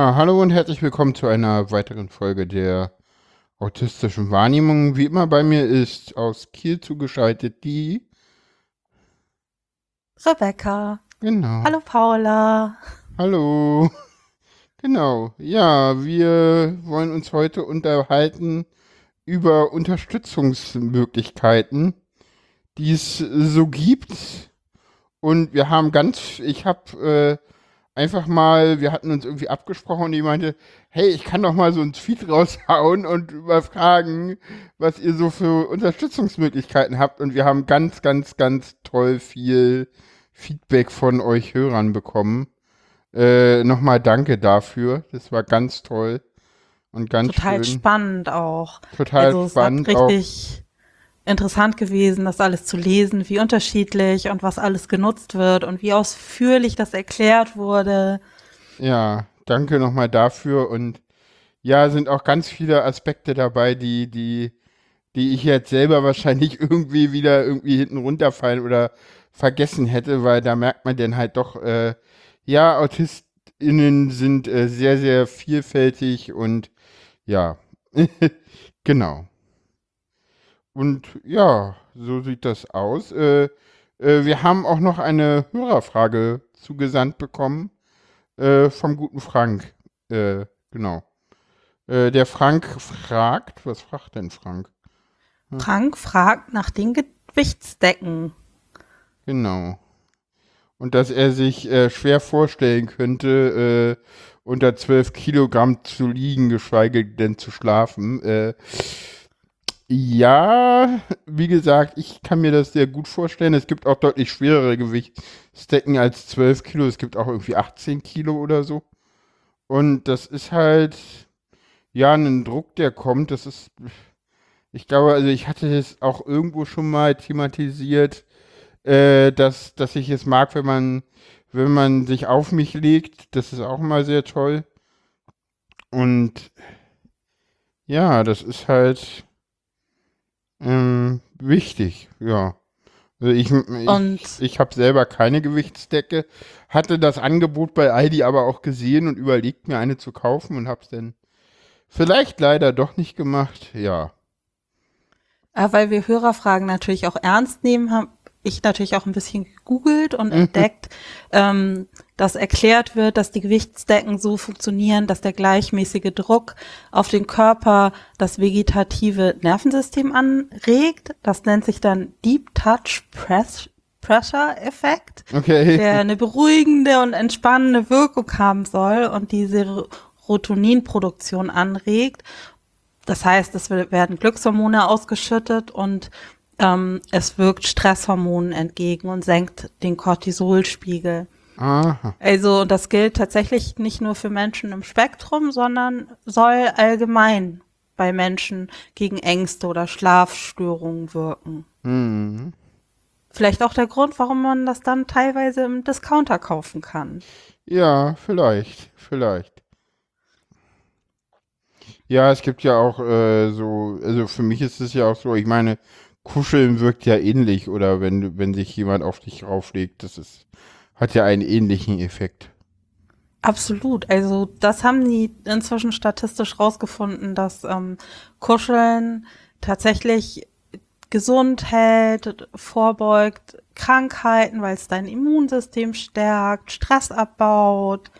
Ja, hallo und herzlich willkommen zu einer weiteren Folge der autistischen Wahrnehmung. Wie immer bei mir ist aus Kiel zugeschaltet die Rebecca. Genau. Hallo Paula. Hallo. Genau. Ja, wir wollen uns heute unterhalten über Unterstützungsmöglichkeiten, die es so gibt. Und wir haben ganz, ich habe äh, einfach mal, wir hatten uns irgendwie abgesprochen und die meinte, hey, ich kann doch mal so ein Tweet raushauen und mal fragen, was ihr so für Unterstützungsmöglichkeiten habt. Und wir haben ganz, ganz, ganz toll viel Feedback von euch Hörern bekommen. Äh, Nochmal danke dafür. Das war ganz toll und ganz Total schön. spannend auch. Total also es spannend. hat auch. richtig interessant gewesen, das alles zu lesen, wie unterschiedlich und was alles genutzt wird und wie ausführlich das erklärt wurde. Ja, danke nochmal dafür. Und ja, sind auch ganz viele Aspekte dabei, die, die, die ich jetzt selber wahrscheinlich irgendwie wieder irgendwie hinten runterfallen oder vergessen hätte, weil da merkt man dann halt doch, äh, ja, AutistInnen sind äh, sehr, sehr vielfältig und ja, genau. Und ja, so sieht das aus. Äh, äh, wir haben auch noch eine Hörerfrage zugesandt bekommen äh, vom guten Frank. Äh, genau. Äh, der Frank fragt, was fragt denn Frank? Frank fragt nach den Gewichtsdecken. Genau. Und dass er sich äh, schwer vorstellen könnte, unter 12 Kilogramm zu liegen, geschweige denn zu schlafen. Äh, ja, wie gesagt, ich kann mir das sehr gut vorstellen. Es gibt auch deutlich schwerere Gewichtsdecken als 12 Kilo. Es gibt auch irgendwie 18 Kilo oder so. Und das ist halt, ja, ein Druck, der kommt. Das ist, ich glaube, also ich hatte es auch irgendwo schon mal thematisiert, äh, dass, dass ich es mag, wenn man, wenn man sich auf mich legt. Das ist auch mal sehr toll. Und ja, das ist halt ähm, wichtig, ja. Also ich, ich, ich habe selber keine Gewichtsdecke, hatte das Angebot bei Aldi aber auch gesehen und überlegt mir eine zu kaufen und habe es dann vielleicht leider doch nicht gemacht. Ja, weil wir Hörerfragen natürlich auch ernst nehmen, habe ich natürlich auch ein bisschen gegoogelt und entdeckt, ähm, dass erklärt wird, dass die Gewichtsdecken so funktionieren, dass der gleichmäßige Druck auf den Körper das vegetative Nervensystem anregt. Das nennt sich dann Deep Touch Press Pressure Effekt, okay. der eine beruhigende und entspannende Wirkung haben soll und die Serotoninproduktion anregt. Das heißt, es werden Glückshormone ausgeschüttet und ähm, es wirkt Stresshormonen entgegen und senkt den Cortisolspiegel. Aha. Also das gilt tatsächlich nicht nur für Menschen im Spektrum, sondern soll allgemein bei Menschen gegen Ängste oder Schlafstörungen wirken. Hm. Vielleicht auch der Grund, warum man das dann teilweise im Discounter kaufen kann. Ja, vielleicht, vielleicht. Ja, es gibt ja auch äh, so, also für mich ist es ja auch so, ich meine, Kuscheln wirkt ja ähnlich oder wenn, wenn sich jemand auf dich rauflegt, das ist, hat ja einen ähnlichen Effekt. Absolut. Also das haben die inzwischen statistisch rausgefunden, dass ähm, Kuscheln tatsächlich gesund hält, vorbeugt Krankheiten, weil es dein Immunsystem stärkt, Stress abbaut,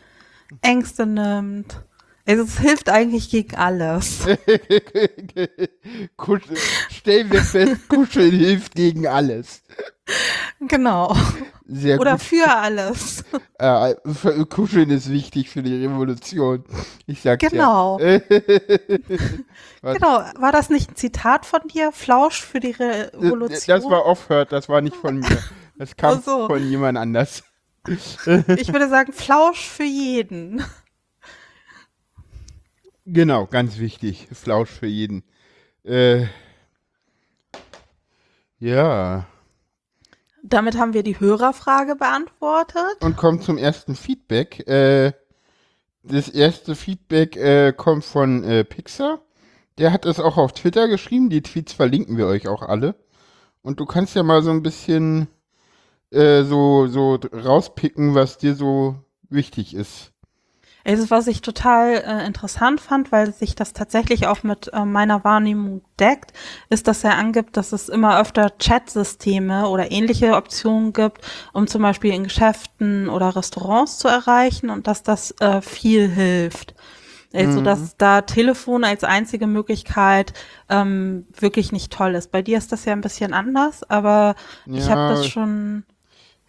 Ängste nimmt. Also es hilft eigentlich gegen alles. Kuscheln, stellen wir fest, Kuscheln hilft gegen alles. Genau. Sehr Oder gut. für alles. Äh, Kuscheln ist wichtig für die Revolution. Ich sag's Genau. ja. Genau. War das nicht ein Zitat von dir? Flausch für die Revolution? Das war Offhört, das war nicht von mir. Das kam so. von jemand anders. ich würde sagen, Flausch für jeden. Genau, ganz wichtig. Flausch für jeden. Äh, ja. Damit haben wir die Hörerfrage beantwortet. Und kommt zum ersten Feedback. Äh, das erste Feedback äh, kommt von äh, Pixar. Der hat es auch auf Twitter geschrieben. Die Tweets verlinken wir euch auch alle. Und du kannst ja mal so ein bisschen äh, so, so rauspicken, was dir so wichtig ist. Also was ich total äh, interessant fand, weil sich das tatsächlich auch mit äh, meiner Wahrnehmung deckt, ist, dass er angibt, dass es immer öfter Chat-Systeme oder ähnliche Optionen gibt, um zum Beispiel in Geschäften oder Restaurants zu erreichen und dass das äh, viel hilft. Also, mhm. dass da Telefon als einzige Möglichkeit ähm, wirklich nicht toll ist. Bei dir ist das ja ein bisschen anders, aber ja, ich habe das schon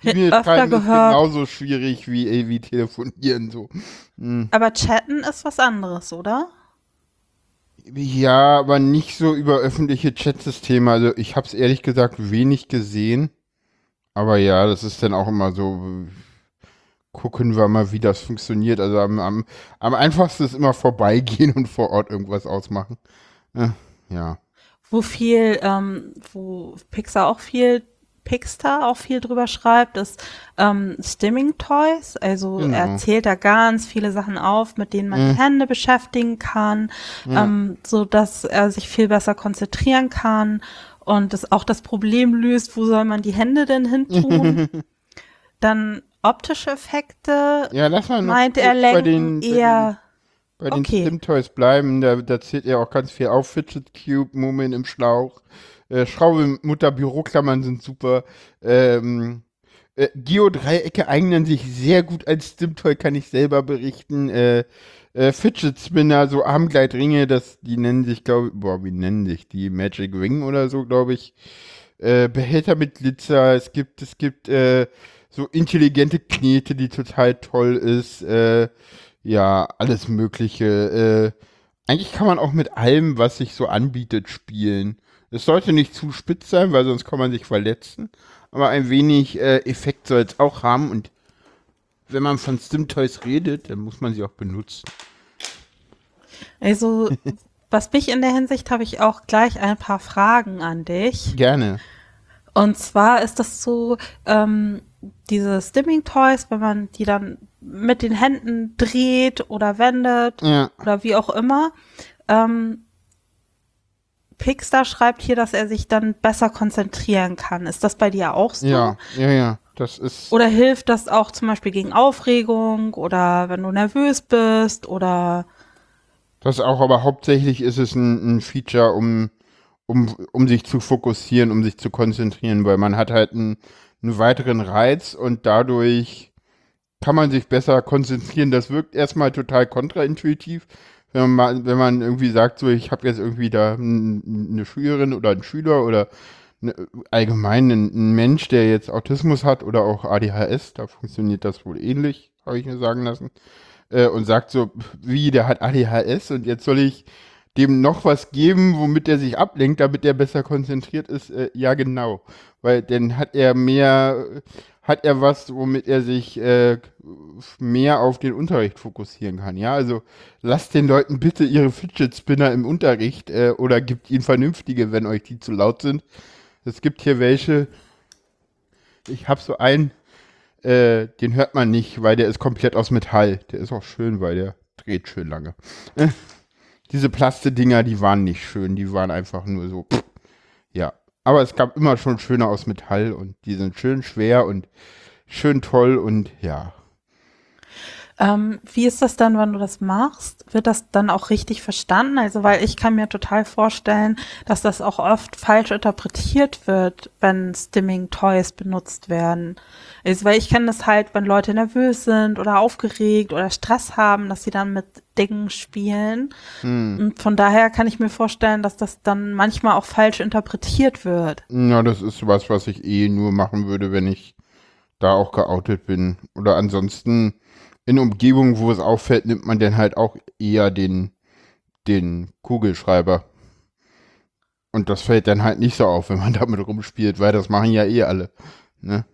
öfter gehört. Ist genauso schwierig wie, äh, wie telefonieren so. Mhm. Aber chatten ist was anderes, oder? Ja, aber nicht so über öffentliche Chatsysteme. Also ich habe es ehrlich gesagt wenig gesehen. Aber ja, das ist dann auch immer so gucken wir mal, wie das funktioniert. Also am, am, am einfachsten ist immer vorbeigehen und vor Ort irgendwas ausmachen. Ja. Wo viel, ähm, wo Pixar auch viel, Pixar auch viel drüber schreibt, ist ähm, Stimming Toys. Also genau. er zählt da ganz viele Sachen auf, mit denen man mhm. die Hände beschäftigen kann, ja. ähm, so dass er sich viel besser konzentrieren kann und das auch das Problem löst, wo soll man die Hände denn hin tun? Dann optische Effekte ja, lass mal meint er bei den, eher bei den, okay. Slim Toys bleiben. Da, da zählt ja auch ganz viel auf. Fidget Cube, Mumin im Schlauch, äh, Schraube, Mutter, Büroklammern sind super. Ähm, äh, Geodreiecke eignen sich sehr gut als Stimtoy, kann ich selber berichten. Äh, äh, Fidget Spinner, so Armgleitringe, das, die nennen sich, glaube ich, boah, wie nennen sich die? Magic Ring oder so, glaube ich. Äh, Behälter mit Glitzer, es gibt, es gibt, äh, so intelligente Knete, die total toll ist. Äh, ja, alles Mögliche. Äh, eigentlich kann man auch mit allem, was sich so anbietet, spielen. Es sollte nicht zu spitz sein, weil sonst kann man sich verletzen. Aber ein wenig äh, Effekt soll es auch haben. Und wenn man von Stimtoys redet, dann muss man sie auch benutzen. Also, was mich in der Hinsicht habe ich auch gleich ein paar Fragen an dich. Gerne. Und zwar ist das so, ähm, diese Stimming Toys, wenn man die dann mit den Händen dreht oder wendet ja. oder wie auch immer. Ähm, Pixar schreibt hier, dass er sich dann besser konzentrieren kann. Ist das bei dir auch so? Ja, ja, ja. Das ist. Oder hilft das auch zum Beispiel gegen Aufregung oder wenn du nervös bist oder. Das auch, aber hauptsächlich ist es ein, ein Feature, um, um, um sich zu fokussieren, um sich zu konzentrieren, weil man hat halt ein einen weiteren Reiz und dadurch kann man sich besser konzentrieren. Das wirkt erstmal total kontraintuitiv, wenn man, mal, wenn man irgendwie sagt, so ich habe jetzt irgendwie da eine Schülerin oder einen Schüler oder eine, allgemein einen Mensch, der jetzt Autismus hat oder auch ADHS, da funktioniert das wohl ähnlich, habe ich mir sagen lassen, äh, und sagt so, wie, der hat ADHS und jetzt soll ich dem noch was geben, womit er sich ablenkt, damit er besser konzentriert ist? Äh, ja, genau. Weil dann hat er mehr, hat er was, womit er sich äh, mehr auf den Unterricht fokussieren kann. Ja, also lasst den Leuten bitte ihre Fidget Spinner im Unterricht äh, oder gibt ihnen vernünftige, wenn euch die zu laut sind. Es gibt hier welche. Ich habe so einen, äh, den hört man nicht, weil der ist komplett aus Metall. Der ist auch schön, weil der dreht schön lange. diese Plaste-Dinger, die waren nicht schön, die waren einfach nur so, pff, ja. Aber es gab immer schon schöne aus Metall und die sind schön schwer und schön toll und ja. Ähm, wie ist das dann, wenn du das machst? Wird das dann auch richtig verstanden? Also, weil ich kann mir total vorstellen, dass das auch oft falsch interpretiert wird, wenn Stimming Toys benutzt werden. Also, weil ich kenne das halt, wenn Leute nervös sind oder aufgeregt oder Stress haben, dass sie dann mit Dingen spielen. Hm. Und von daher kann ich mir vorstellen, dass das dann manchmal auch falsch interpretiert wird. Ja, das ist was, was ich eh nur machen würde, wenn ich da auch geoutet bin. Oder ansonsten in Umgebungen, wo es auffällt, nimmt man dann halt auch eher den, den Kugelschreiber. Und das fällt dann halt nicht so auf, wenn man damit rumspielt, weil das machen ja eh alle. Ne?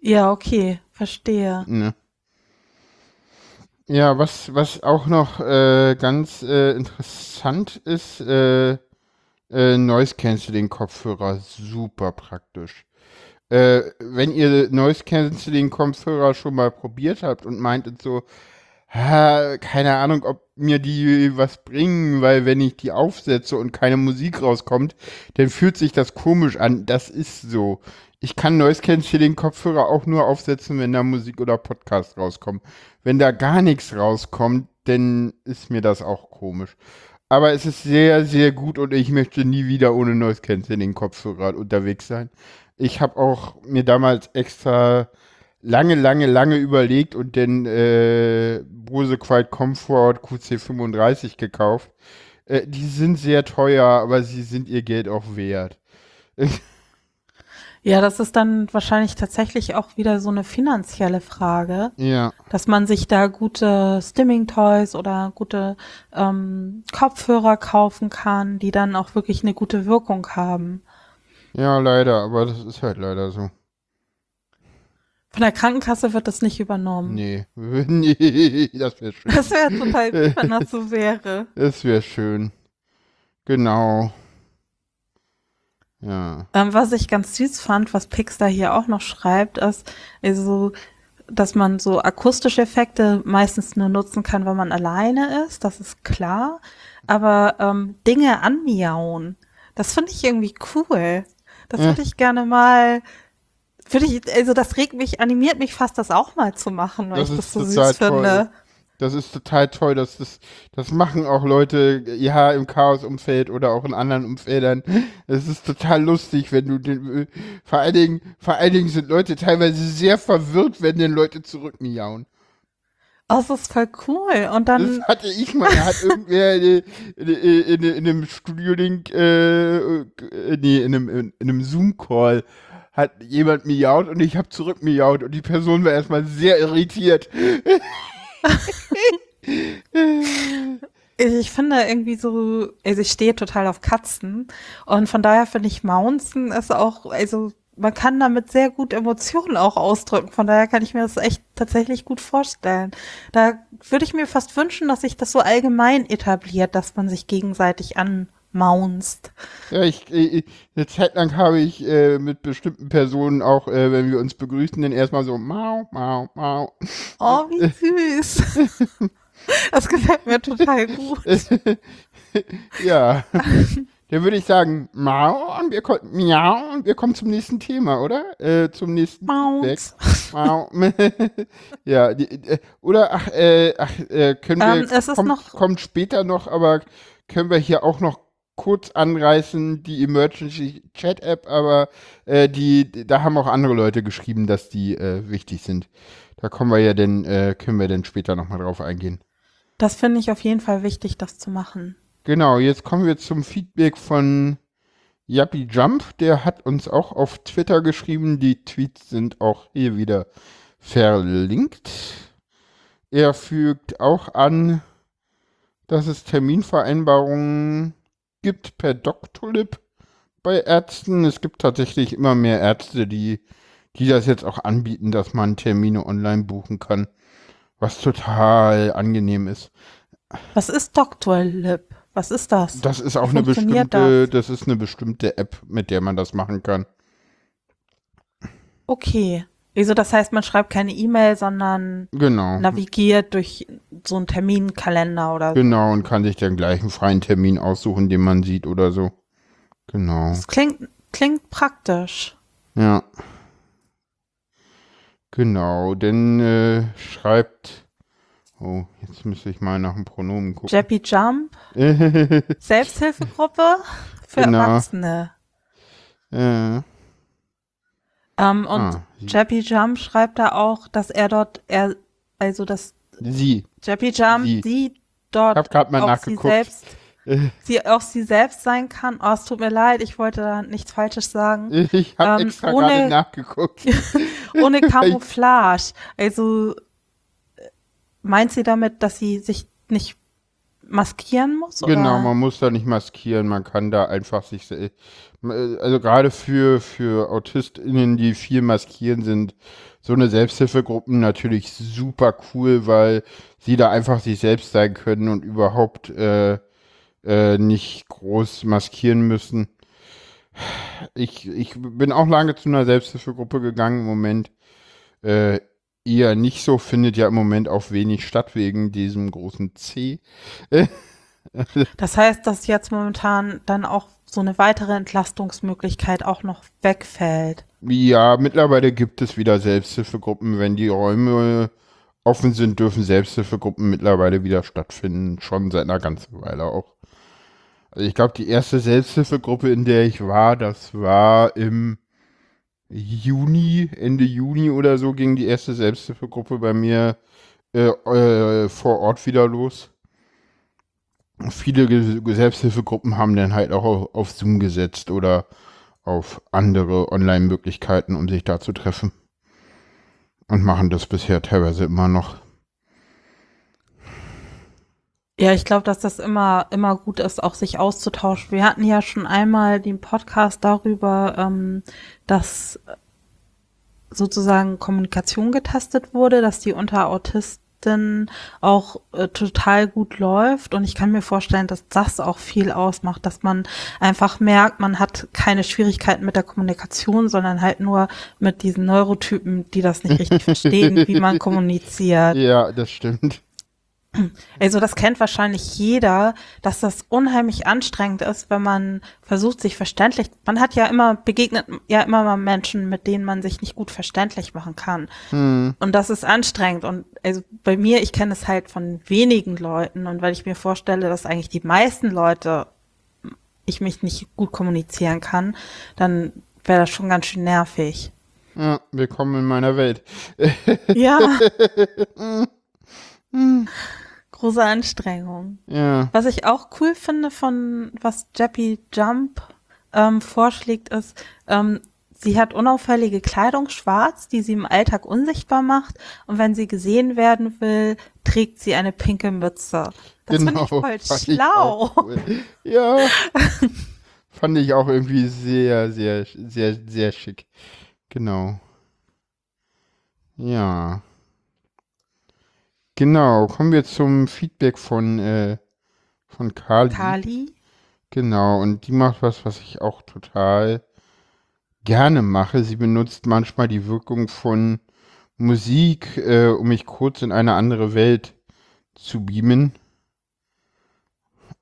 Ja, okay, verstehe. Ne? Ja, was, was auch noch äh, ganz äh, interessant ist, äh, äh Noise Cancelling Kopfhörer, super praktisch. Äh, wenn ihr Noise Cancelling Kopfhörer schon mal probiert habt und meintet so, keine Ahnung, ob mir die was bringen, weil wenn ich die aufsetze und keine Musik rauskommt, dann fühlt sich das komisch an. Das ist so. ich kann Noise Cancelling Kopfhörer auch nur aufsetzen, wenn da Musik oder Podcast rauskommt. Wenn da gar nichts rauskommt, dann ist mir das auch komisch. Aber es ist sehr, sehr gut und ich möchte nie wieder ohne Noise Cancelling Kopfhörer unterwegs sein. Ich habe auch mir damals extra lange, lange, lange überlegt und den äh, Bose Quiet Comfort QC35 gekauft. Äh, die sind sehr teuer, aber sie sind ihr Geld auch wert. Ja, das ist dann wahrscheinlich tatsächlich auch wieder so eine finanzielle Frage, ja. dass man sich da gute Stimming-Toys oder gute ähm, Kopfhörer kaufen kann, die dann auch wirklich eine gute Wirkung haben. Ja, leider, aber das ist halt leider so. Von der Krankenkasse wird das nicht übernommen. Nee, nee das wäre schön. Das wäre total gut, wenn das so wäre. Das wäre schön. Genau. Ja. Ähm, was ich ganz süß fand, was Pixar hier auch noch schreibt, ist, also, dass man so akustische Effekte meistens nur nutzen kann, wenn man alleine ist, das ist klar. Aber ähm, Dinge anmiauen, das finde ich irgendwie cool. Das würde ich gerne mal, würde ich, also das regt mich, animiert mich fast, das auch mal zu machen, weil Das ich das so süß finde. Das ist total toll. dass das, das machen auch Leute, ja, im Chaos-Umfeld oder auch in anderen Umfeldern. Es ist total lustig, wenn du den, vor allen Dingen, vor allen Dingen sind Leute teilweise sehr verwirrt, wenn den Leute zurückmiauen. Oh, das ist voll cool. Und dann, Das hatte ich mal, da hat irgendwer in, in, in, in einem Studio-Link, äh, äh, nee, in einem, in, einem Zoom-Call hat jemand miaut und ich habe zurück miaut und die Person war erstmal sehr irritiert. ich finde irgendwie so, also ich stehe total auf Katzen und von daher finde ich Mounzen ist auch, also man kann damit sehr gut Emotionen auch ausdrücken. Von daher kann ich mir das echt tatsächlich gut vorstellen. Da würde ich mir fast wünschen, dass sich das so allgemein etabliert, dass man sich gegenseitig anmaunzt. Ja, ich, ich, eine Zeit lang habe ich äh, mit bestimmten Personen auch, äh, wenn wir uns begrüßen, dann erstmal so mau, mau, mau. Oh, wie süß. Das gefällt mir total gut. ja. Dann würde ich sagen, mau, und wir kommen, miau, und wir kommen zum nächsten Thema, oder? Äh, zum nächsten. Mau. ja, die, äh, oder, ach, äh, ach äh, können wir, Ähm, kommt, noch- kommt später noch, aber können wir hier auch noch kurz anreißen, die Emergency Chat App, aber äh, die, da haben auch andere Leute geschrieben, dass die äh, wichtig sind. Da kommen wir ja dann, äh, können wir dann später nochmal drauf eingehen. Das finde ich auf jeden Fall wichtig, das zu machen. Genau, jetzt kommen wir zum Feedback von Yappy Jump. Der hat uns auch auf Twitter geschrieben. Die Tweets sind auch hier wieder verlinkt. Er fügt auch an, dass es Terminvereinbarungen gibt per Doctolib bei Ärzten. Es gibt tatsächlich immer mehr Ärzte, die, die das jetzt auch anbieten, dass man Termine online buchen kann. Was total angenehm ist. Was ist Dr. Was ist das? Das ist auch eine bestimmte, das? ist eine bestimmte App, mit der man das machen kann. Okay. Also das heißt, man schreibt keine E-Mail, sondern Genau. navigiert durch so einen Terminkalender oder so. Genau, und kann sich dann gleich einen freien Termin aussuchen, den man sieht oder so. Genau. Das klingt, klingt praktisch. Ja. Genau, denn äh, schreibt. Oh, jetzt müsste ich mal nach dem Pronomen gucken. Jappy Jump, Selbsthilfegruppe für Genau. Erwachsene. äh, Ähm, und Ah. Jappy Jump schreibt da auch, dass er dort, er, also dass sie. Jappy Jump, Sie. sie, dort Ich hab grad mal auch nachgeguckt. sie selbst, sie auch sie selbst sein kann. Oh, es tut mir leid, ich wollte da nichts Falsches sagen. Ich habe Ähm, extra ohne- nachgeguckt. Ohne Camouflage. Also meint sie damit, dass sie sich nicht maskieren muss? Genau, man muss da nicht maskieren, man kann da einfach sich, also gerade für, für AutistInnen, die viel maskieren, sind so eine Selbsthilfegruppen natürlich super cool, weil sie da einfach sich selbst sein können und überhaupt äh, äh, nicht groß maskieren müssen. Ich, ich bin auch lange zu einer Selbsthilfegruppe gegangen im Moment. Äh, eher nicht so, findet ja im Moment auch wenig statt wegen diesem großen C. Das heißt, dass jetzt momentan dann auch so eine weitere Entlastungsmöglichkeit auch noch wegfällt. Ja, mittlerweile gibt es wieder Selbsthilfegruppen. Wenn die Räume offen sind, dürfen Selbsthilfegruppen mittlerweile wieder stattfinden. Schon seit einer ganzen Weile auch. Also ich glaube, die erste Selbsthilfegruppe, in der ich war, das war im Juni, Ende Juni oder so, ging die erste Selbsthilfegruppe bei mir äh, äh, vor Ort wieder los. Viele Selbsthilfegruppen haben dann halt auch auf, auf Zoom gesetzt oder auf andere Online-Möglichkeiten, um sich da zu treffen. Und machen das bisher teilweise immer noch. Ja, ich glaube, dass das immer, immer gut ist, auch sich auszutauschen. Wir hatten ja schon einmal den Podcast darüber, ähm, dass sozusagen Kommunikation getestet wurde, dass die unter Autisten auch äh, total gut läuft. Und ich kann mir vorstellen, dass das auch viel ausmacht, dass man einfach merkt, man hat keine Schwierigkeiten mit der Kommunikation, sondern halt nur mit diesen Neurotypen, die das nicht richtig verstehen, wie man kommuniziert. Ja, das stimmt. Also das kennt wahrscheinlich jeder, dass das unheimlich anstrengend ist, wenn man versucht, sich verständlich. Man hat ja immer begegnet ja immer mal Menschen, mit denen man sich nicht gut verständlich machen kann. Hm. Und das ist anstrengend. Und also bei mir, ich kenne es halt von wenigen Leuten. Und weil ich mir vorstelle, dass eigentlich die meisten Leute ich mich nicht gut kommunizieren kann, dann wäre das schon ganz schön nervig. Ja, willkommen in meiner Welt. Ja. hm große Anstrengung. Ja. Was ich auch cool finde von was Jappy Jump ähm, vorschlägt, ist, ähm, sie hat unauffällige Kleidung schwarz, die sie im Alltag unsichtbar macht. Und wenn sie gesehen werden will, trägt sie eine pinke Mütze. Das genau, finde ich voll schlau. Ich cool. Ja. fand ich auch irgendwie sehr, sehr, sehr, sehr schick. Genau. Ja. Genau, kommen wir zum Feedback von, äh, von Kali. Kali? Genau, und die macht was, was ich auch total gerne mache. Sie benutzt manchmal die Wirkung von Musik, äh, um mich kurz in eine andere Welt zu beamen.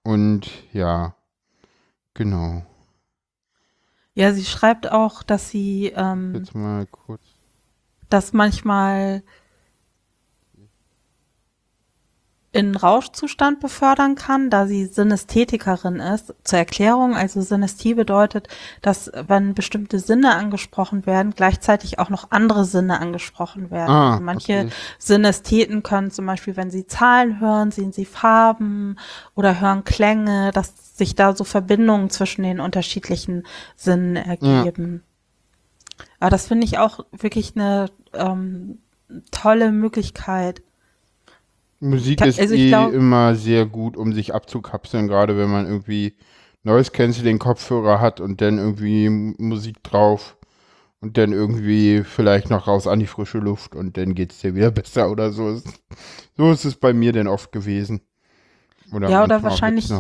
Und ja, genau. Ja, sie schreibt auch, dass sie ähm, Jetzt mal kurz. dass manchmal in Rauschzustand befördern kann, da sie Synästhetikerin ist. Zur Erklärung, also Synästhie bedeutet, dass wenn bestimmte Sinne angesprochen werden, gleichzeitig auch noch andere Sinne angesprochen werden. Ah, also manche okay. Synästheten können zum Beispiel, wenn sie Zahlen hören, sehen sie Farben oder hören Klänge, dass sich da so Verbindungen zwischen den unterschiedlichen Sinnen ergeben. Ja. Aber das finde ich auch wirklich eine ähm, tolle Möglichkeit. Musik ist also eh glaub, immer sehr gut, um sich abzukapseln, gerade wenn man irgendwie Noise Canceling Kopfhörer hat und dann irgendwie Musik drauf und dann irgendwie vielleicht noch raus an die frische Luft und dann geht es dir wieder besser oder so. So ist es bei mir denn oft gewesen. Oder ja, oder wahrscheinlich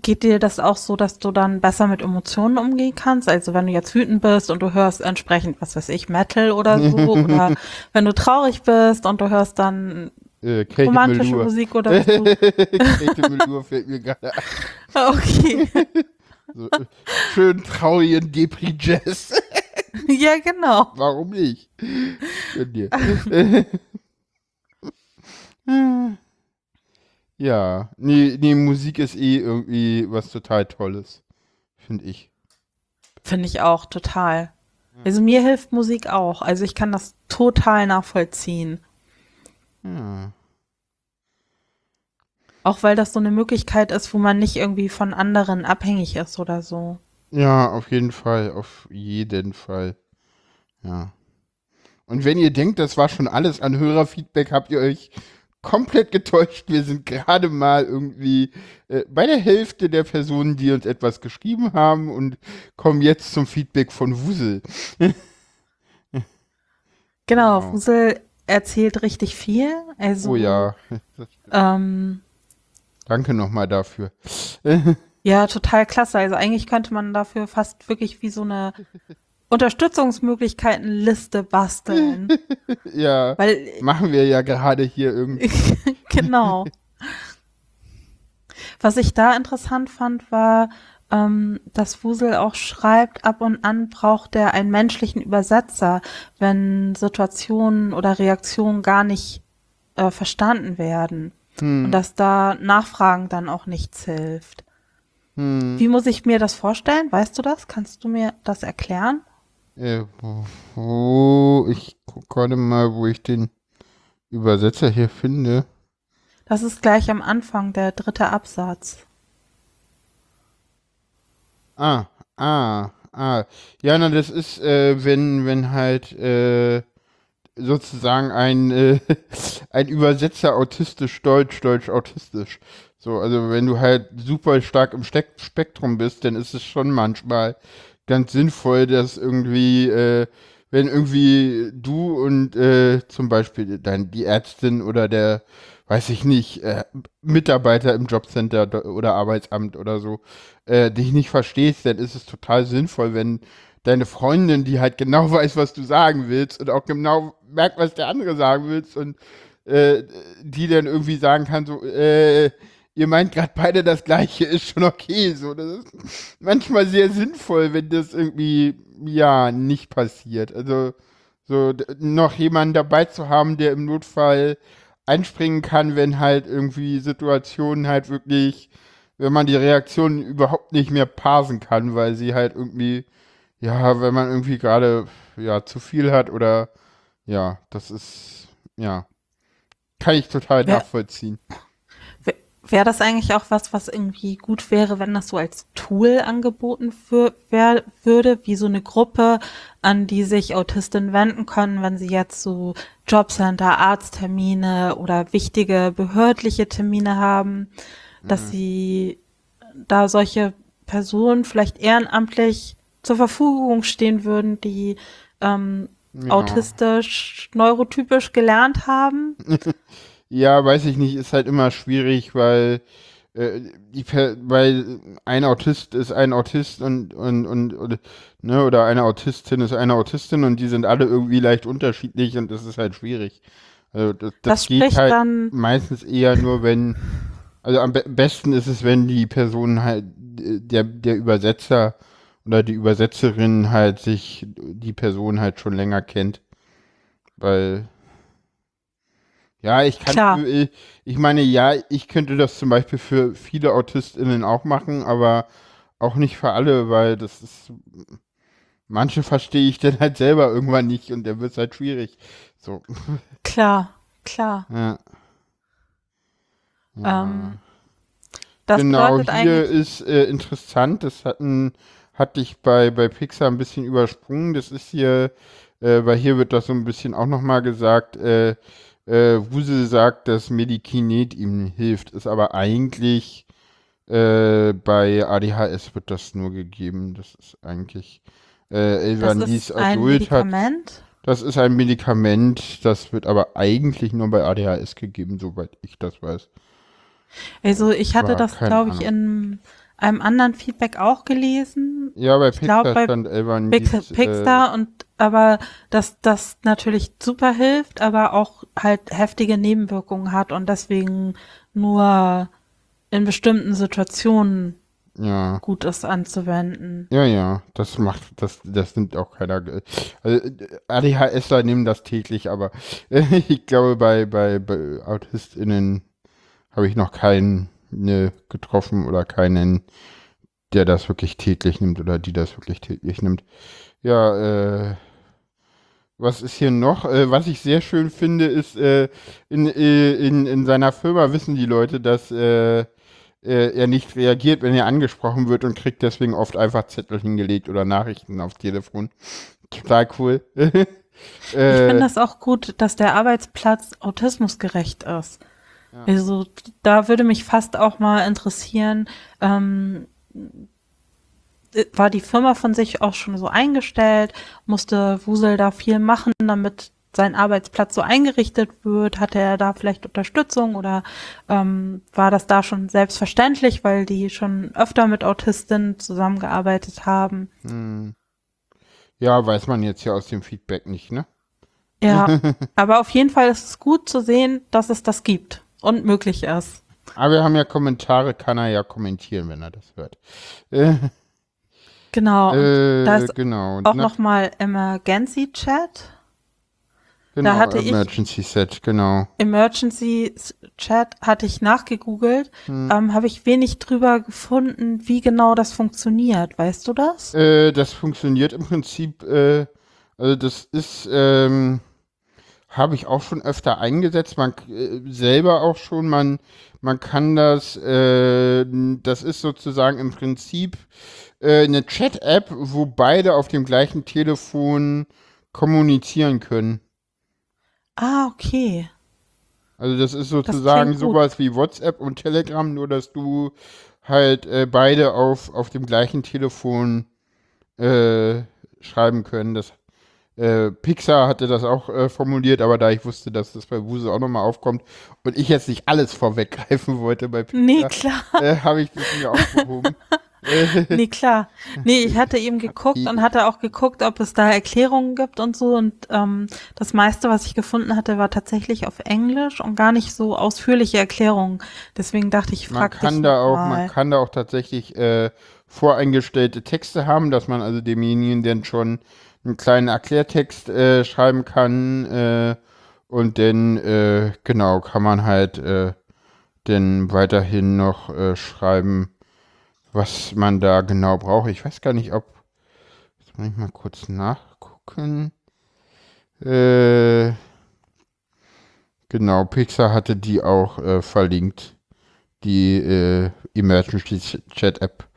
geht dir das auch so, dass du dann besser mit Emotionen umgehen kannst? Also wenn du jetzt wütend bist und du hörst entsprechend, was weiß ich, Metal oder so, oder wenn du traurig bist und du hörst dann äh, romantische Melur. Musik oder so. Kate Melur fällt mir gerade ein. Ah, okay. So, äh, schön traurigen Depri-Jazz. ja, genau. Warum nicht? ja, nee, nee, Musik ist eh irgendwie was total Tolles. Finde ich. Finde ich auch, total. Also mir hilft Musik auch. Also ich kann das total nachvollziehen. Auch weil das so eine Möglichkeit ist, wo man nicht irgendwie von anderen abhängig ist oder so. Ja, auf jeden Fall, auf jeden Fall. Ja. Und wenn ihr denkt, das war schon alles an Hörerfeedback, habt ihr euch komplett getäuscht. Wir sind gerade mal irgendwie äh, bei der Hälfte der Personen, die uns etwas geschrieben haben und kommen jetzt zum Feedback von Wusel. genau, genau, Wusel erzählt richtig viel. Also, oh ja. Ähm, Danke nochmal dafür. ja, total klasse. Also eigentlich könnte man dafür fast wirklich wie so eine Unterstützungsmöglichkeitenliste basteln. ja, Weil, machen wir ja gerade hier irgendwie. genau. Was ich da interessant fand, war, ähm, dass Wusel auch schreibt, ab und an braucht er einen menschlichen Übersetzer, wenn Situationen oder Reaktionen gar nicht äh, verstanden werden. Hm. Und dass da Nachfragen dann auch nichts hilft. Hm. Wie muss ich mir das vorstellen? Weißt du das? Kannst du mir das erklären? Äh, wo, ich gucke gerade mal, wo ich den Übersetzer hier finde. Das ist gleich am Anfang, der dritte Absatz. Ah, ah, ah. Ja, na, das ist, äh, wenn, wenn halt, äh, sozusagen ein, äh, ein Übersetzer autistisch Deutsch, Deutsch autistisch. So, also wenn du halt super stark im Steck Spektrum bist, dann ist es schon manchmal ganz sinnvoll, dass irgendwie, äh, wenn irgendwie du und äh, zum Beispiel dein, die Ärztin oder der, weiß ich nicht, äh, Mitarbeiter im Jobcenter oder Arbeitsamt oder so, äh, dich nicht verstehst, dann ist es total sinnvoll, wenn deine Freundin, die halt genau weiß, was du sagen willst und auch genau merkt, was der andere sagen willst und äh, die dann irgendwie sagen kann, so, äh, ihr meint gerade beide das Gleiche, ist schon okay. So, das ist manchmal sehr sinnvoll, wenn das irgendwie, ja, nicht passiert. Also, so noch jemanden dabei zu haben, der im Notfall einspringen kann, wenn halt irgendwie Situationen halt wirklich, wenn man die Reaktionen überhaupt nicht mehr parsen kann, weil sie halt irgendwie, ja, wenn man irgendwie gerade, ja, zu viel hat oder, ja, das ist, ja, kann ich total Ja. Wäre das eigentlich auch was, was irgendwie gut wäre, wenn das so als Tool angeboten für, wär, würde, wie so eine Gruppe, an die sich Autistinnen wenden können, wenn sie jetzt so Jobcenter, Arzttermine oder wichtige behördliche Termine haben, dass sie da solche Personen vielleicht ehrenamtlich zur Verfügung stehen würden, die ähm, Ja. autistisch, neurotypisch gelernt haben. Ja, weiß ich nicht, ist halt immer schwierig, weil äh, die weil ein Autist ist ein Autist und, und, und, und ne, oder eine Autistin ist eine Autistin und die sind alle irgendwie leicht unterschiedlich und das ist halt schwierig. Also das, das, Das geht halt dann- meistens eher nur, wenn, also am be besten ist es, wenn die Person halt, der, der Übersetzer oder die Übersetzerin halt sich die Person halt schon länger kennt. Weil ja, ich kann, Klar. äh, ich meine, ja, ich könnte das zum Beispiel für viele AutistInnen auch machen, aber auch nicht für alle, weil das ist, manche verstehe ich dann halt selber irgendwann nicht und dann wird es halt schwierig. So, Klar, klar. ja. Ja. Ähm, das genau, hier ist äh, interessant, das hatten, hatte ich bei, bei Pixar ein bisschen übersprungen. Das ist hier, äh, weil hier wird das so ein bisschen auch nochmal gesagt, äh, äh, Wusel sagt, dass Medikinet ihm hilft, ist aber eigentlich äh, bei ADHS wird das nur gegeben. Das ist eigentlich äh, ist ein Adult hat. Medikament. Das ist ein Medikament, das wird aber eigentlich nur bei ADHS gegeben, soweit ich das weiß. Also ich hatte War das, glaube ich, in einem anderen Feedback auch gelesen. Ja, bei Ich glaub, Pixar bei stand Big Elvanis. Pixar und aber dass das natürlich super hilft, aber auch halt heftige Nebenwirkungen hat und deswegen nur in bestimmten Situationen Äh, ja. gut ist anzuwenden. Ja, ja, das macht, das, das nimmt auch keiner. ge- Also, äh, ADHSler nehmen das täglich, aber äh, ich glaube, bei, bei, bei AutistInnen habe ich noch keinen ne, getroffen oder keinen, der das wirklich täglich nimmt oder die das wirklich täglich nimmt. Ja, äh, was ist hier noch? Äh, was ich sehr schön finde, ist, äh, in, äh, in, in seiner Firma wissen die Leute, dass äh, äh, er nicht reagiert, wenn er angesprochen wird und kriegt deswegen oft einfach Zettel hingelegt oder Nachrichten aufs Telefon. Total cool. Ich äh, finde das auch gut, dass der Arbeitsplatz autismusgerecht ist. Also da würde mich fast auch mal interessieren, ähm, äh, war die Firma von sich auch schon so eingestellt? Musste Wusel da viel machen, damit sein Arbeitsplatz so eingerichtet wird? Hatte er da vielleicht Unterstützung oder ähm, war das da schon selbstverständlich, weil die schon öfter mit Autistinnen zusammengearbeitet haben? hm. ja, weiß man jetzt ja aus dem Feedback nicht, ne? Ja, aber auf jeden Fall ist es gut zu sehen, dass es das gibt und möglich ist. Aber wir haben ja Kommentare, kann er ja kommentieren, wenn er das hört. Äh, Genau. und äh, da ist genau. auch nochmal Emergency Chat. genau, hatte ich- Emergency Set, genau. Emergency Chat hatte ich nachgegoogelt, Hm. ähm, habe ich wenig drüber gefunden, wie genau das funktioniert. Weißt du das? Äh, das funktioniert im Prinzip, äh, also das ist, ähm, habe ich auch schon öfter eingesetzt, man äh, selber auch schon, man, man kann das, äh, das ist sozusagen im Prinzip äh, eine Chat-App, wo beide auf dem gleichen Telefon kommunizieren können. Ah, okay. Also das ist sozusagen gut. sowas wie WhatsApp und Telegram, nur dass du halt äh, beide auf, auf dem gleichen Telefon äh, schreiben können. Das, äh, Pixar hatte das auch äh, formuliert, aber da ich wusste, dass das bei Wuse auch nochmal aufkommt und ich jetzt nicht alles vorweggreifen wollte bei Pixar, Nee, klar. äh, habe ich das mir aufgehoben. Nee, klar. Nee, ich hatte eben geguckt und hatte auch geguckt, ob es da Erklärungen gibt und so. Und ähm, das meiste, was ich gefunden hatte, war tatsächlich auf Englisch und gar nicht so ausführliche Erklärungen. Deswegen dachte ich, man frag dich kann da auch, mal. man kann da auch tatsächlich äh, voreingestellte Texte haben, dass man also demjenigen dann schon einen kleinen Erklärtext äh, schreiben kann äh, und dann äh, genau kann man halt äh, dann weiterhin noch äh, schreiben, was man da genau braucht. Ich weiß gar nicht, ob jetzt muss ich mal kurz nachgucken. Äh, genau, Pixar hatte die auch äh, verlinkt die Emergency Chat App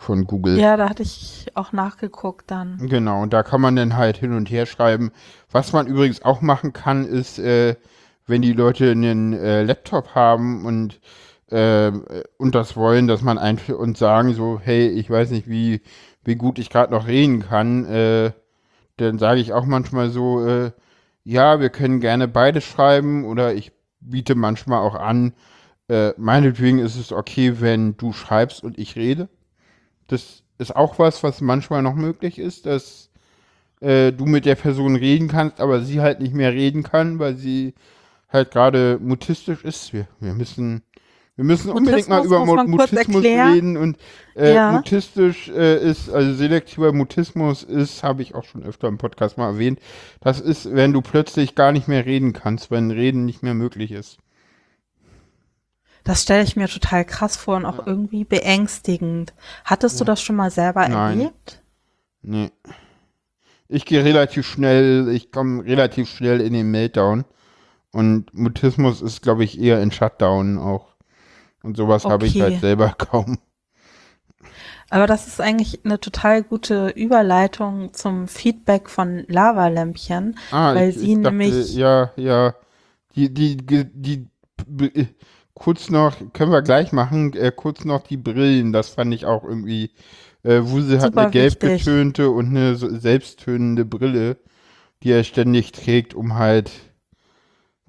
von Google. Ja, da hatte ich auch nachgeguckt dann. Genau, und da kann man dann halt hin und her schreiben. Was man übrigens auch machen kann, ist, äh, wenn die Leute einen äh, Laptop haben und, äh, und das wollen, dass man einfach und sagen so, hey, ich weiß nicht, wie, wie gut ich gerade noch reden kann, äh, dann sage ich auch manchmal so, äh, ja, wir können gerne beide schreiben oder ich biete manchmal auch an, äh, meinetwegen ist es okay, wenn du schreibst und ich rede. Das ist auch was, was manchmal noch möglich ist, dass äh, du mit der Person reden kannst, aber sie halt nicht mehr reden kann, weil sie halt gerade mutistisch ist. Wir, wir müssen, wir müssen unbedingt mal über muss man Mu- kurz Mutismus reden und äh, Ja. mutistisch äh, ist, also selektiver Mutismus ist, habe ich auch schon öfter im Podcast mal erwähnt. Das ist, wenn du plötzlich gar nicht mehr reden kannst, wenn Reden nicht mehr möglich ist. Das stelle ich mir total krass vor und auch irgendwie beängstigend. Hattest du das schon mal selber Nein. erlebt? Nee. Ich gehe relativ schnell, ich komme relativ schnell in den Meltdown. Und Mutismus ist, glaube ich, eher in Shutdown auch. Und sowas habe ich Okay. halt selber kaum. Aber das ist eigentlich eine total gute Überleitung zum Feedback von Lavalämpchen, Ah, weil ich, sie ich dachte, nämlich Ja, ja. Die, die, die, die, b- kurz noch, können wir gleich machen, äh, kurz noch die Brillen, das fand ich auch irgendwie. Äh, Wuse hat eine gelb wichtig. getönte und eine so selbsttönende Brille, die er ständig trägt, um halt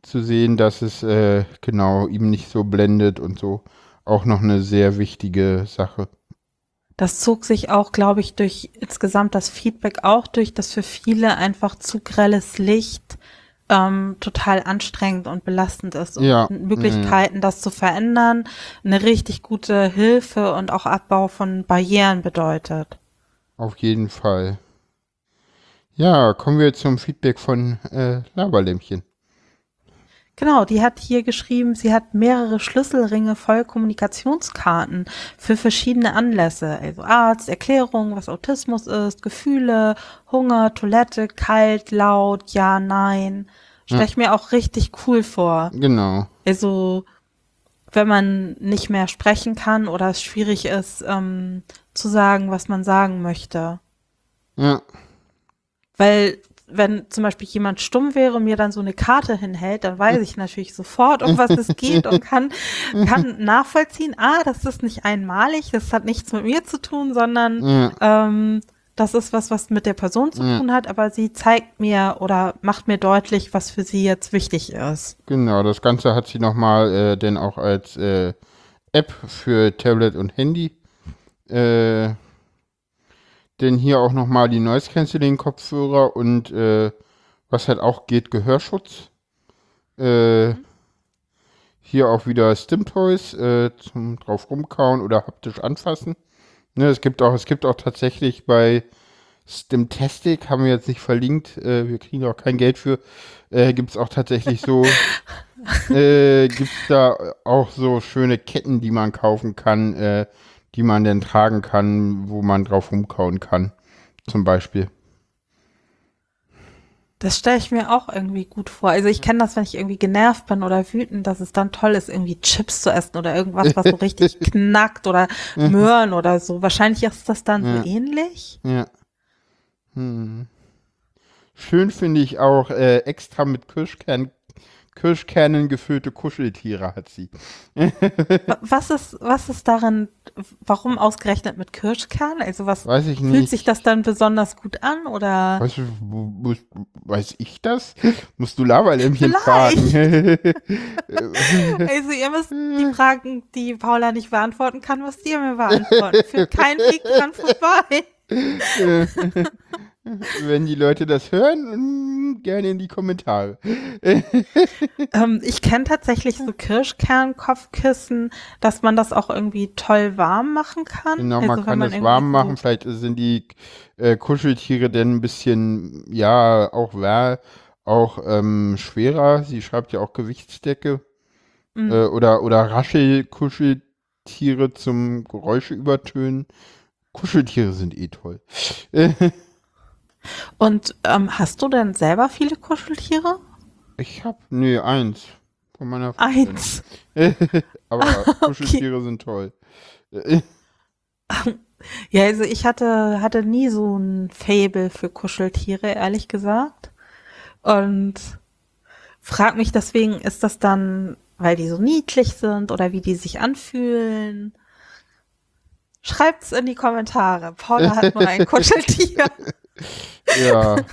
zu sehen, dass es äh, genau ihm nicht so blendet und so. Auch noch eine sehr wichtige Sache. Das zog sich auch, glaube ich, durch insgesamt das Feedback auch durch, dass für viele einfach zu grelles Licht ähm, total anstrengend und belastend ist. Und Ja, Möglichkeiten, das zu verändern, eine richtig gute Hilfe und auch Abbau von Barrieren bedeutet. Auf jeden Fall. Ja, kommen wir zum Feedback von äh, Laberlämpchen. Genau, die hat hier geschrieben, sie hat mehrere Schlüsselringe voll Kommunikationskarten für verschiedene Anlässe. Also Arzt, Erklärung, was Autismus ist, Gefühle, Hunger, Toilette, kalt, laut, ja, nein. Stelle ich mir auch richtig cool vor. Genau. Also, wenn man nicht mehr sprechen kann oder es schwierig ist, ähm, zu sagen, was man sagen möchte. Ja, Weil, wenn zum Beispiel jemand stumm wäre und mir dann so eine Karte hinhält, dann weiß ich natürlich sofort, um was es geht und kann, kann nachvollziehen, ah, das ist nicht einmalig, das hat nichts mit mir zu tun, sondern ja, ähm, das ist was, was mit der Person zu tun hat, aber sie zeigt mir oder macht mir deutlich, was für sie jetzt wichtig ist. genau. Das Ganze hat sie nochmal äh, denn auch als äh, App für Tablet und Handy. Äh, denn hier auch nochmal die Noise Cancelling Kopfhörer und äh, was halt auch geht, Gehörschutz. Äh, hier auch wieder Stim-Toys äh, zum drauf rumkauen oder haptisch anfassen. Ne, es gibt auch, es gibt auch tatsächlich bei Stimtastic, haben wir jetzt nicht verlinkt, äh, wir kriegen auch kein Geld für, äh, gibt es auch tatsächlich so, äh, gibt es da auch so schöne Ketten, die man kaufen kann, äh, die man dann tragen kann, wo man drauf rumkauen kann, zum Beispiel. Das stelle ich mir auch irgendwie gut vor. Also ich kenne das, wenn ich irgendwie genervt bin oder wütend, dass es dann toll ist, irgendwie Chips zu essen oder irgendwas, was so richtig knackt oder Möhren oder so. Wahrscheinlich ist das dann Ja. so ähnlich. Ja. Hm. Schön finde ich auch äh, extra mit Kirschkern, Kirschkernen gefüllte Kuscheltiere hat sie. Wa- Was ist, was ist darin, warum ausgerechnet mit Kirschkern? Also was Weiß ich fühlt nicht. sich das dann besonders gut an oder? Wo- muss, weiß ich das? Musst du Lavalämmchen fragen. Also ihr müsst die Fragen, die Paula nicht beantworten kann, müsst ihr mir beantworten. Führt kein Weg dran vorbei. Wenn die Leute das hören, mm, gerne in die Kommentare. Ähm, ich kenne tatsächlich so Kirschkernkopfkissen, dass man das auch irgendwie toll warm machen kann. Genau, Also man kann das irgendwie warm machen. Vielleicht sind die äh, Kuscheltiere dann ein bisschen, ja, auch, auch ähm, schwerer. Sie schreibt ja auch Gewichtsdecke. Mhm. Äh, oder, oder Raschelkuscheltiere zum Geräusche übertönen. Kuscheltiere sind eh toll. Und ähm, hast du denn selber viele Kuscheltiere? Ich hab, nee, eins. Von meiner Freundin. Eins. Aber Kuscheltiere sind toll. Ja, also ich hatte, hatte nie so ein Fable für Kuscheltiere, ehrlich gesagt. Und frag mich deswegen, ist das dann, weil die so niedlich sind oder wie die sich anfühlen? Schreibt's in die Kommentare. Paula hat nur ein Kuscheltier. Ja.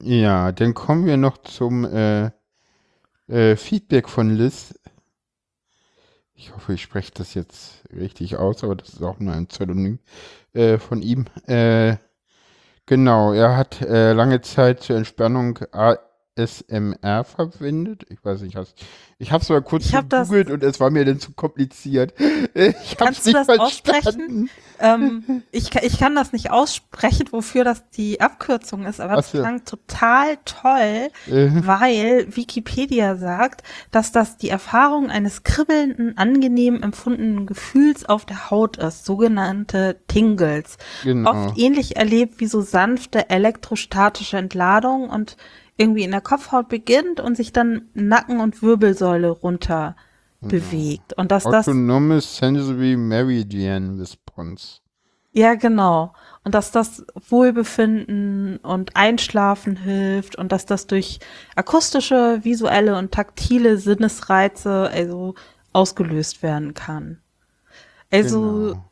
ja, dann kommen wir noch zum äh, äh, Feedback von Liz. Ich hoffe, ich spreche das jetzt richtig aus, aber das ist auch nur ein Pseudonym äh, von ihm. Äh, genau, er hat äh, lange Zeit zur Entspannung ASMR verwendet. Ich weiß nicht, was. Ich habe es mal kurz gegoogelt und es war mir dann zu kompliziert. Ich Kannst du nicht das aussprechen? verstanden. ähm, ich, ich kann das nicht aussprechen, wofür das die Abkürzung ist, aber Ach das so. klang total toll. Äh, weil Wikipedia sagt, dass das die Erfahrung eines kribbelnden, angenehm empfundenen Gefühls auf der Haut ist, sogenannte Tingles. genau. Oft ähnlich erlebt wie so sanfte elektrostatische Entladung und irgendwie in der Kopfhaut beginnt und sich dann Nacken- und Wirbelsäule runter bewegt. Und dass das Autonomous Sensory Meridian Response. Ja, genau. Und dass das Wohlbefinden und Einschlafen hilft und dass das durch akustische, visuelle und taktile Sinnesreize also ausgelöst werden kann. Also Genau.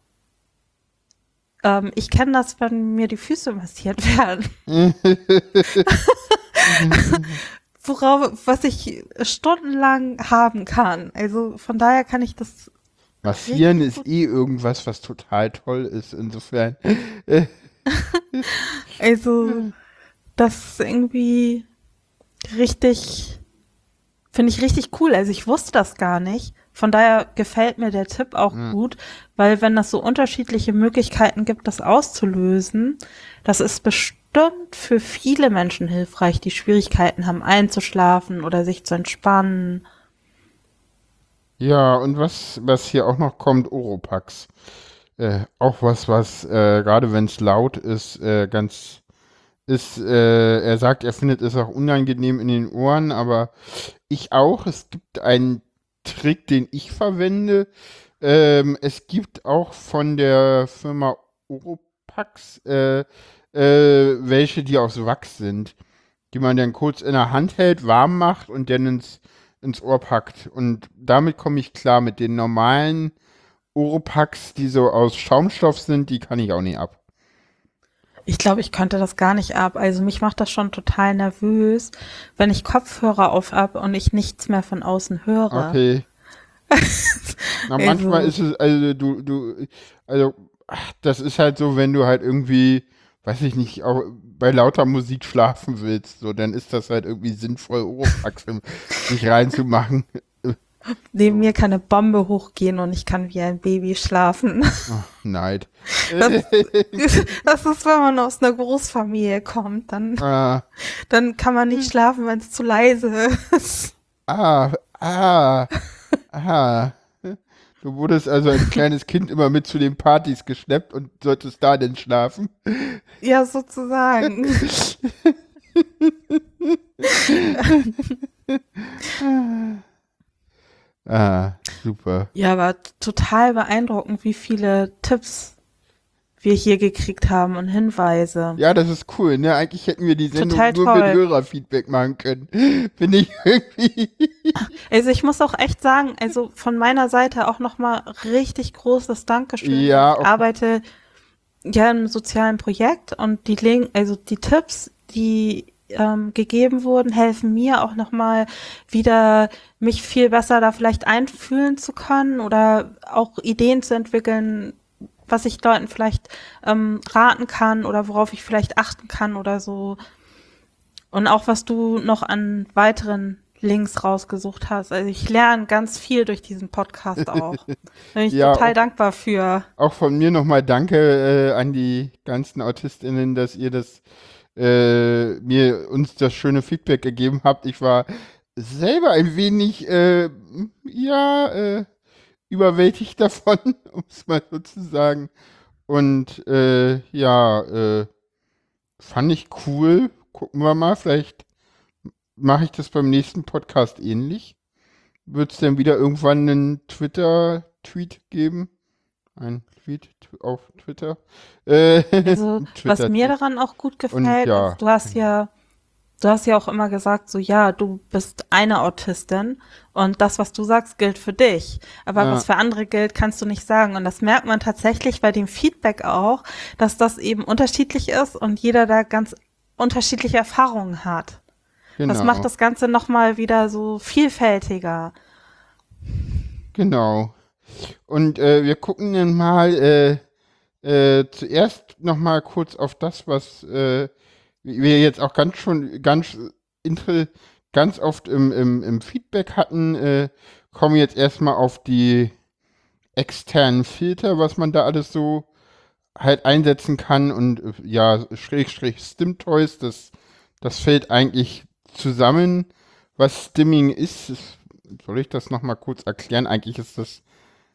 ähm, ich kenne das, wenn mir die Füße massiert werden. Worauf, was ich stundenlang haben kann. Also von daher kann ich das Massieren ist eh irgendwas, was total toll ist. Insofern. Also, das ist irgendwie richtig, finde ich richtig cool. Also ich wusste das gar nicht. Von daher gefällt mir der Tipp auch gut, weil wenn das so unterschiedliche Möglichkeiten gibt, das auszulösen, das ist bestimmt für viele Menschen hilfreich, die Schwierigkeiten haben einzuschlafen oder sich zu entspannen. Ja, und was, was hier auch noch kommt, Oropax. Äh, auch was, was, äh, gerade wenn es laut ist, äh, ganz ist, äh, er sagt, er findet es auch unangenehm in den Ohren, aber ich auch. Es gibt einen Trick, den ich verwende. Ähm, es gibt auch von der Firma Oropax äh, äh, welche, die aus Wachs sind, die man dann kurz in der Hand hält, warm macht und dann ins, ins Ohr packt. Und damit komme ich klar. Mit den normalen Oropax, die so aus Schaumstoff sind, die kann ich auch nicht ab. Ich glaube, ich könnte das gar nicht ab. Also mich macht das schon total nervös, wenn ich Kopfhörer auf hab und ich nichts mehr von außen höre. Okay. Na, Also- manchmal ist es, also du, du, also, ach, das ist halt so, wenn du halt irgendwie weiß ich nicht, auch bei lauter Musik schlafen willst, so, dann ist das halt irgendwie sinnvoll, Oropax sich reinzumachen. Neben mir kann eine Bombe hochgehen und ich kann wie ein Baby schlafen. Oh, Neid. Das, das ist, wenn man aus einer Großfamilie kommt, dann, ah, dann kann man nicht schlafen, wenn es zu leise ist. ah, ah, ah. Du wurdest also als kleines Kind immer mit zu den Partys geschleppt und solltest da denn schlafen. Ja, sozusagen. Ah, super. Ja, war total beeindruckend, wie viele Tipps wir hier gekriegt haben und Hinweise. Ja, das ist cool, ne? Eigentlich hätten wir die Sendung Total nur toll. mit Hörerfeedback machen können. Finde ich irgendwie. Also ich muss auch echt sagen, also von meiner Seite auch nochmal richtig großes Dankeschön. Ja, ich arbeite ja im sozialen Projekt und die Link, also die Tipps, die ähm, gegeben wurden, helfen mir auch nochmal wieder mich viel besser da vielleicht einfühlen zu können oder auch Ideen zu entwickeln, was ich Leuten vielleicht ähm, raten kann oder worauf ich vielleicht achten kann oder so. Und auch was du noch an weiteren Links rausgesucht hast. Also ich lerne ganz viel durch diesen Podcast auch. Bin ich Ja, total dankbar für. Auch von mir nochmal Danke äh, an die ganzen AutistInnen, dass ihr das äh, mir uns das schöne Feedback gegeben habt. Ich war selber ein wenig äh, ja äh, überwältigt davon, um es mal so zu sagen. Und äh, ja, äh, fand ich cool. Gucken wir mal, vielleicht mache ich das beim nächsten Podcast ähnlich. Wird es denn wieder irgendwann einen Twitter-Tweet geben? Ein Tweet tw- auf Twitter? Äh, Also ein was mir daran auch gut gefällt, ja. ist, du hast ja, du hast ja auch immer gesagt, so ja, du bist eine Autistin und das, was du sagst, gilt für dich. Aber Ja. was für andere gilt, kannst du nicht sagen. Und das merkt man tatsächlich bei dem Feedback auch, dass das eben unterschiedlich ist und jeder da ganz unterschiedliche Erfahrungen hat. Das Genau. macht das Ganze nochmal wieder so vielfältiger. Genau. Und äh, wir gucken dann mal äh, äh, zuerst noch mal kurz auf das, was äh, wir jetzt auch ganz schon ganz ganz oft im, im, im Feedback hatten. Äh, kommen jetzt erstmal auf die externen Filter, was man da alles so halt einsetzen kann und äh, ja, Schrägstrich Stim-Toys, das, das fällt eigentlich zusammen. Was Stimming ist, ist soll ich das nochmal kurz erklären? Eigentlich ist das,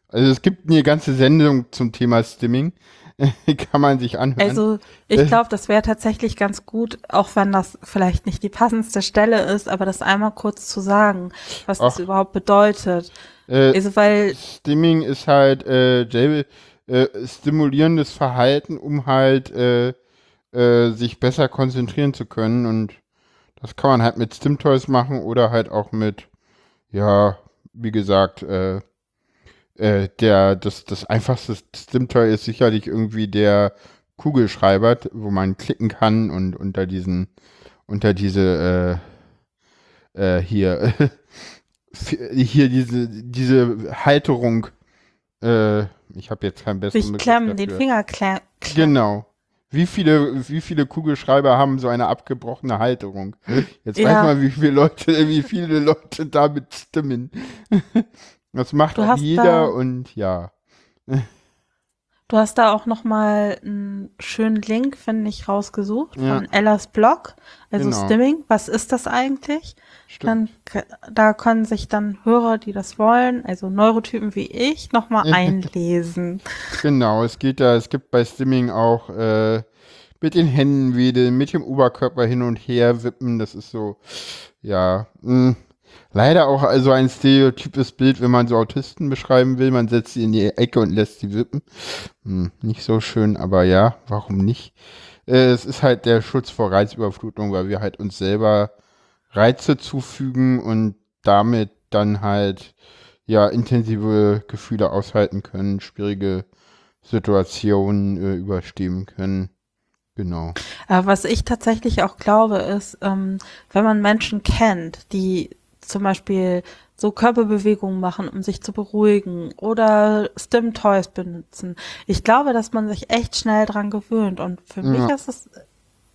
also es gibt eine ganze Sendung zum Thema Stimming, kann man sich anhören. Also ich glaube, das wäre tatsächlich ganz gut, auch wenn das vielleicht nicht die passendste Stelle ist, aber das einmal kurz zu sagen, was das Ach. überhaupt bedeutet. äh, Also weil Stimming ist halt äh, Jable, äh, stimulierendes Verhalten, um halt äh, äh, sich besser konzentrieren zu können und das kann man halt mit Stimtoys machen oder halt auch mit, ja, wie gesagt, äh, äh, der, das, das einfachste Stimtoy ist sicherlich irgendwie der Kugelschreiber, wo man klicken kann und unter diesen, unter diese, äh, äh, hier, hier diese, diese Halterung, äh, ich habe jetzt keinen besseren sich Begriff klemmen, den. Finger klemmen. Genau. Wie viele, wie viele Kugelschreiber haben so eine abgebrochene Halterung? Jetzt weiß Ja. man, wie viele Leute, wie viele Leute damit stimmen. Das macht auch jeder da- und ja. Du hast da auch noch mal einen schönen Link, finde ich, rausgesucht Ja. von Ellas Blog, also Genau. Stimming. Was ist das eigentlich? Stimmt. Dann, da können sich dann Hörer, die das wollen, also Neurotypen wie ich, noch mal einlesen. Genau, es geht da, es gibt bei Stimming auch äh, mit den Händen wedeln, mit dem Oberkörper hin und her wippen. Das ist so, ja, mh, leider auch also ein stereotypes Bild, wenn man so Autisten beschreiben will. Man setzt sie in die Ecke und lässt sie wippen. Hm, nicht so schön, aber ja, warum nicht? Äh, es ist halt der Schutz vor Reizüberflutung, weil wir halt uns selber Reize zufügen und damit dann halt ja intensive Gefühle aushalten können, schwierige Situationen äh, überstehen können. Genau. Aber was ich tatsächlich auch glaube, ist, ähm, wenn man Menschen kennt, die zum Beispiel so Körperbewegungen machen, um sich zu beruhigen oder Stim Toys benutzen. Ich glaube, dass man sich echt schnell dran gewöhnt und für Ja. mich ist es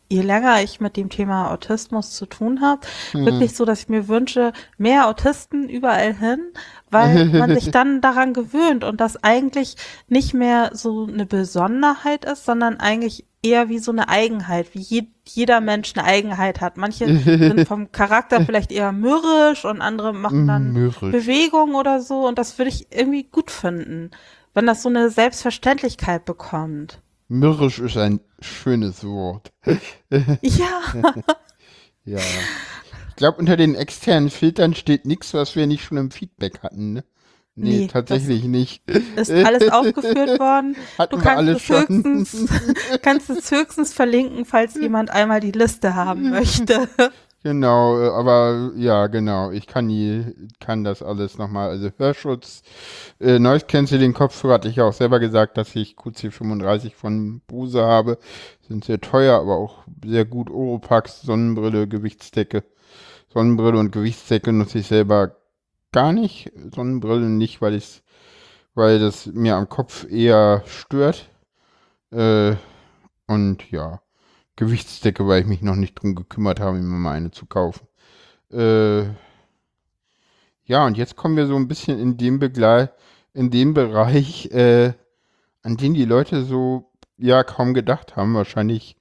je länger ich mit dem Thema Autismus zu tun habe, Mhm. wirklich so, dass ich mir wünsche, mehr Autisten überall hin, weil man sich dann daran gewöhnt und das eigentlich nicht mehr so eine Besonderheit ist, sondern eigentlich eher wie so eine Eigenheit, wie je, jeder Mensch eine Eigenheit hat. Manche sind vom Charakter vielleicht eher mürrisch und andere machen dann Mürrisch. Bewegung oder so und das würde ich irgendwie gut finden, wenn das so eine Selbstverständlichkeit bekommt. Mürrisch ist ein schönes Wort. Ja. Ja. Ich glaube, unter den externen Filtern steht nichts, was wir nicht schon im Feedback hatten, ne? Nee, Nee, tatsächlich nicht. ist alles aufgeführt worden. Hatten Du kannst es höchstens, kannst es höchstens verlinken, falls jemand einmal die Liste haben möchte. Genau, äh, aber ja, genau. Ich kann die, kann das alles nochmal. Also Hörschutz, äh, Noise Cancelling Kopfhörer hatte ich ja auch selber gesagt, dass ich QC35 von Bose habe. Sind sehr teuer, aber auch sehr gut. Oropax, Sonnenbrille, Gewichtsdecke. Sonnenbrille und Gewichtsdecke nutze ich selber gar nicht. Sonnenbrille nicht, weil ich weil das mir am Kopf eher stört. Äh, und ja. Gewichtsdecke, weil ich mich noch nicht drum gekümmert habe, mir mal eine zu kaufen. Äh, ja, und jetzt kommen wir so ein bisschen in dem Begleit, in dem Bereich, äh, an den die Leute so ja kaum gedacht haben. Wahrscheinlich,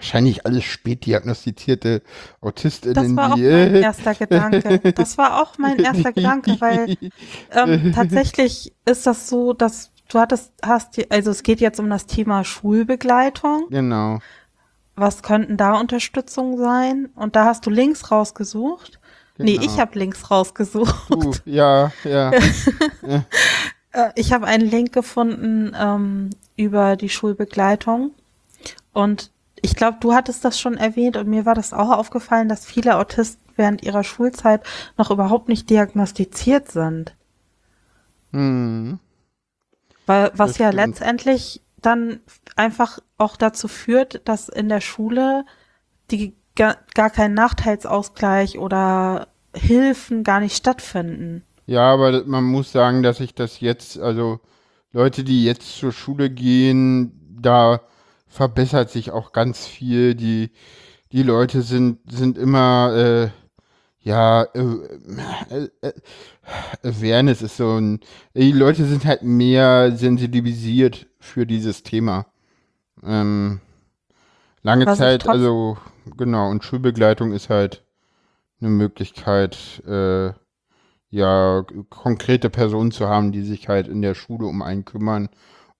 wahrscheinlich alles spät diagnostizierte AutistInnen, Das war auch mein äh, erster Gedanke. Das war auch mein erster Gedanke, weil ähm, tatsächlich ist das so, dass du hattest, hast, also es geht jetzt um das Thema Schulbegleitung. genau. Was könnten da Unterstützungen sein? Und da hast du Links rausgesucht. Nee, Genau. ich habe Links rausgesucht. Du, ja, ja. Äh, Ich habe einen Link gefunden ähm, über die Schulbegleitung. Und ich glaube, du hattest das schon erwähnt und mir war das auch aufgefallen, dass viele Autisten während ihrer Schulzeit noch überhaupt nicht diagnostiziert sind. Hm. Weil, was ja letztendlich dann einfach auch dazu führt, dass in der Schule die gar, gar kein Nachteilsausgleich oder Hilfen gar nicht stattfinden. Ja, aber man muss sagen, dass ich das jetzt, also Leute, die jetzt zur Schule gehen, da verbessert sich auch ganz viel. Die, die Leute sind, sind immer, äh, ja, äh, äh, Awareness ist so ein, die Leute sind halt mehr sensibilisiert für dieses Thema. Ähm, lange Was Zeit, also genau, und Schulbegleitung ist halt eine Möglichkeit, äh, ja, konkrete Personen zu haben, die sich halt in der Schule um einen kümmern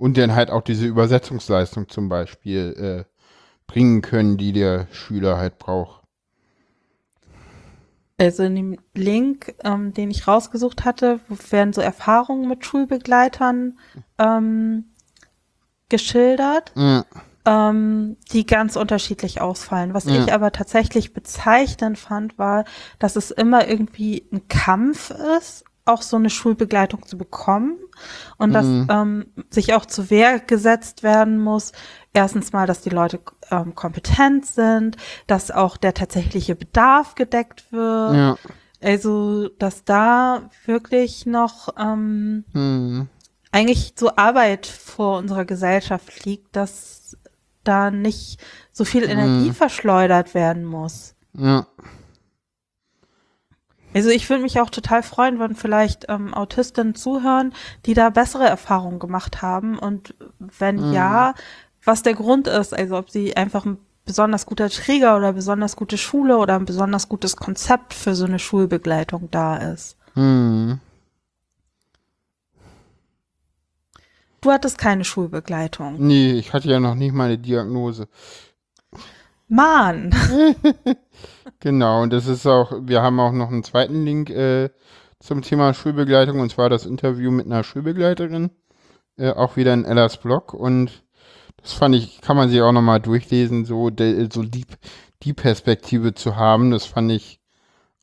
und dann halt auch diese Übersetzungsleistung zum Beispiel äh, bringen können, die der Schüler halt braucht. Also in dem Link, ähm, den ich rausgesucht hatte, werden so Erfahrungen mit Schulbegleitern ähm, geschildert, Ja, ähm, die ganz unterschiedlich ausfallen. Was Ja. ich aber tatsächlich bezeichnend fand, war, dass es immer irgendwie ein Kampf ist, auch so eine Schulbegleitung zu bekommen und dass Mhm. ähm, sich auch zu Wehr gesetzt werden muss. Erstens mal, dass die Leute ähm, kompetent sind, dass auch der tatsächliche Bedarf gedeckt wird. ja, Also, dass da wirklich noch ähm, hm, eigentlich so Arbeit vor unserer Gesellschaft liegt, dass da nicht so viel Energie verschleudert werden muss. ja, Also ich würde mich auch total freuen, wenn vielleicht ähm, Autistinnen zuhören, die da bessere Erfahrungen gemacht haben und wenn ja, was der Grund ist, also ob sie einfach ein besonders guter Träger oder besonders gute Schule oder ein besonders gutes Konzept für so eine Schulbegleitung da ist. hm. Du hattest keine Schulbegleitung. Nee, ich hatte ja noch nicht mal eine Diagnose. Mann! Genau, und das ist auch, wir haben auch noch einen zweiten Link äh, zum Thema Schulbegleitung, und zwar das Interview mit einer Schulbegleiterin, äh, auch wieder in Ellas Blog, und das fand ich, kann man sich auch nochmal durchlesen, so, de, so die, die Perspektive zu haben, das fand ich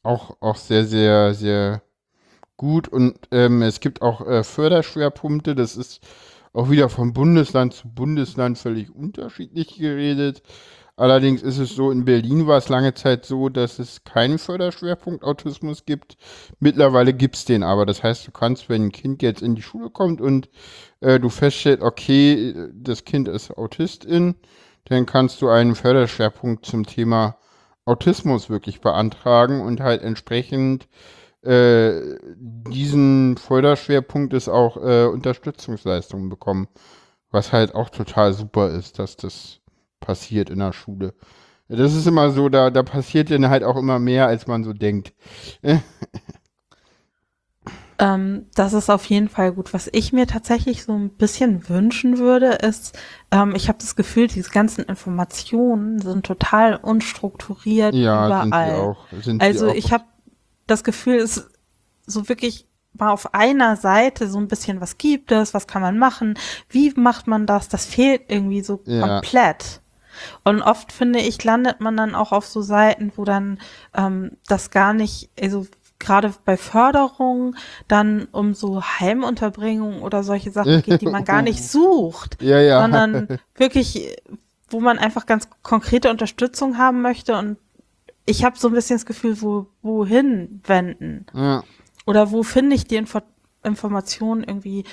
auch, auch sehr, sehr, sehr gut, und ähm, es gibt auch äh, Förderschwerpunkte, das ist auch wieder von Bundesland zu Bundesland völlig unterschiedlich geredet. Allerdings ist es so, in Berlin war es lange Zeit so, dass es keinen Förderschwerpunkt Autismus gibt. Mittlerweile gibt es den aber. Das heißt, du kannst, wenn ein Kind jetzt in die Schule kommt und äh, du feststellst, okay, das Kind ist Autistin, dann kannst du einen Förderschwerpunkt zum Thema Autismus wirklich beantragen und halt entsprechend äh, diesen Förderschwerpunkt ist auch äh, Unterstützungsleistungen bekommen. Was halt auch total super ist, dass das passiert in der Schule. Das ist immer so, da, da passiert dann halt auch immer mehr, als man so denkt. Ähm, das ist auf jeden Fall gut. Was ich mir tatsächlich so ein bisschen wünschen würde, ist, ähm, ich habe das Gefühl, diese ganzen Informationen sind total unstrukturiert ja, überall. Sind die auch, sind also die auch. ich habe das Gefühl, es so wirklich mal auf einer Seite so ein bisschen, was gibt es, was kann man machen, wie macht man das, das fehlt irgendwie so Ja. komplett. Und oft finde ich, landet man dann auch auf so Seiten, wo dann ähm, das gar nicht, also gerade bei Förderung dann um so Heimunterbringung oder solche Sachen geht, die man gar nicht sucht, ja, ja. sondern wirklich, wo man einfach ganz konkrete Unterstützung haben möchte und ich habe so ein bisschen das Gefühl, wo, wohin wenden? ja. Oder wo finde ich die Info Informationen irgendwie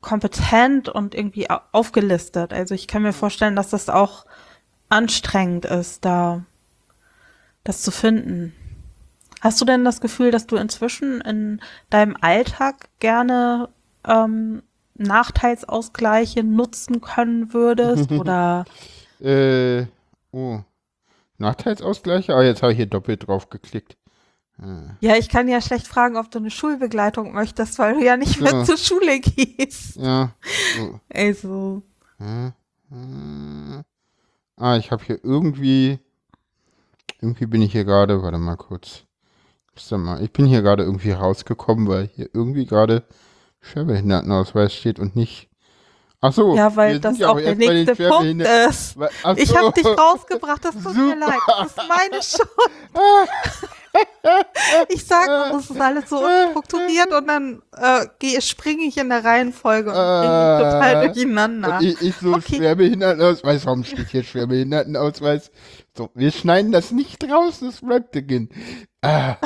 kompetent und irgendwie au- aufgelistet? Also ich kann mir vorstellen, dass das auch anstrengend ist, da das zu finden. Hast du denn das Gefühl, dass du inzwischen in deinem Alltag gerne ähm, Nachteilsausgleiche nutzen können würdest? Oder Äh, oh. Nachteilsausgleiche? Ah, jetzt habe ich hier doppelt drauf geklickt. Ah. ja, ich kann ja schlecht fragen, ob du eine Schulbegleitung möchtest, weil du ja nicht mehr Ja. zur Schule gehst. Ja. Oh. Also. Hm, hm. Ah, ich habe hier irgendwie. Irgendwie bin ich hier gerade. Warte mal kurz. Mal, Ich bin hier gerade irgendwie rausgekommen, weil hier irgendwie gerade Schwerbehindertenausweis steht und nicht. Ach so. Ja, weil das auch der nächste Punkt ist. Wa- ach Ich habe dich rausgebracht, das tut mir Super. leid. Das ist meine Schuld. Ich sage, das ist alles so unstrukturiert und dann äh, springe ich in der Reihenfolge und bringe mich total Äh, durcheinander. Ich, ich so Okay. Schwerbehindertenausweis. Warum steht hier Schwerbehindertenausweis? So, wir schneiden das nicht raus, das bleibt drin. Ah.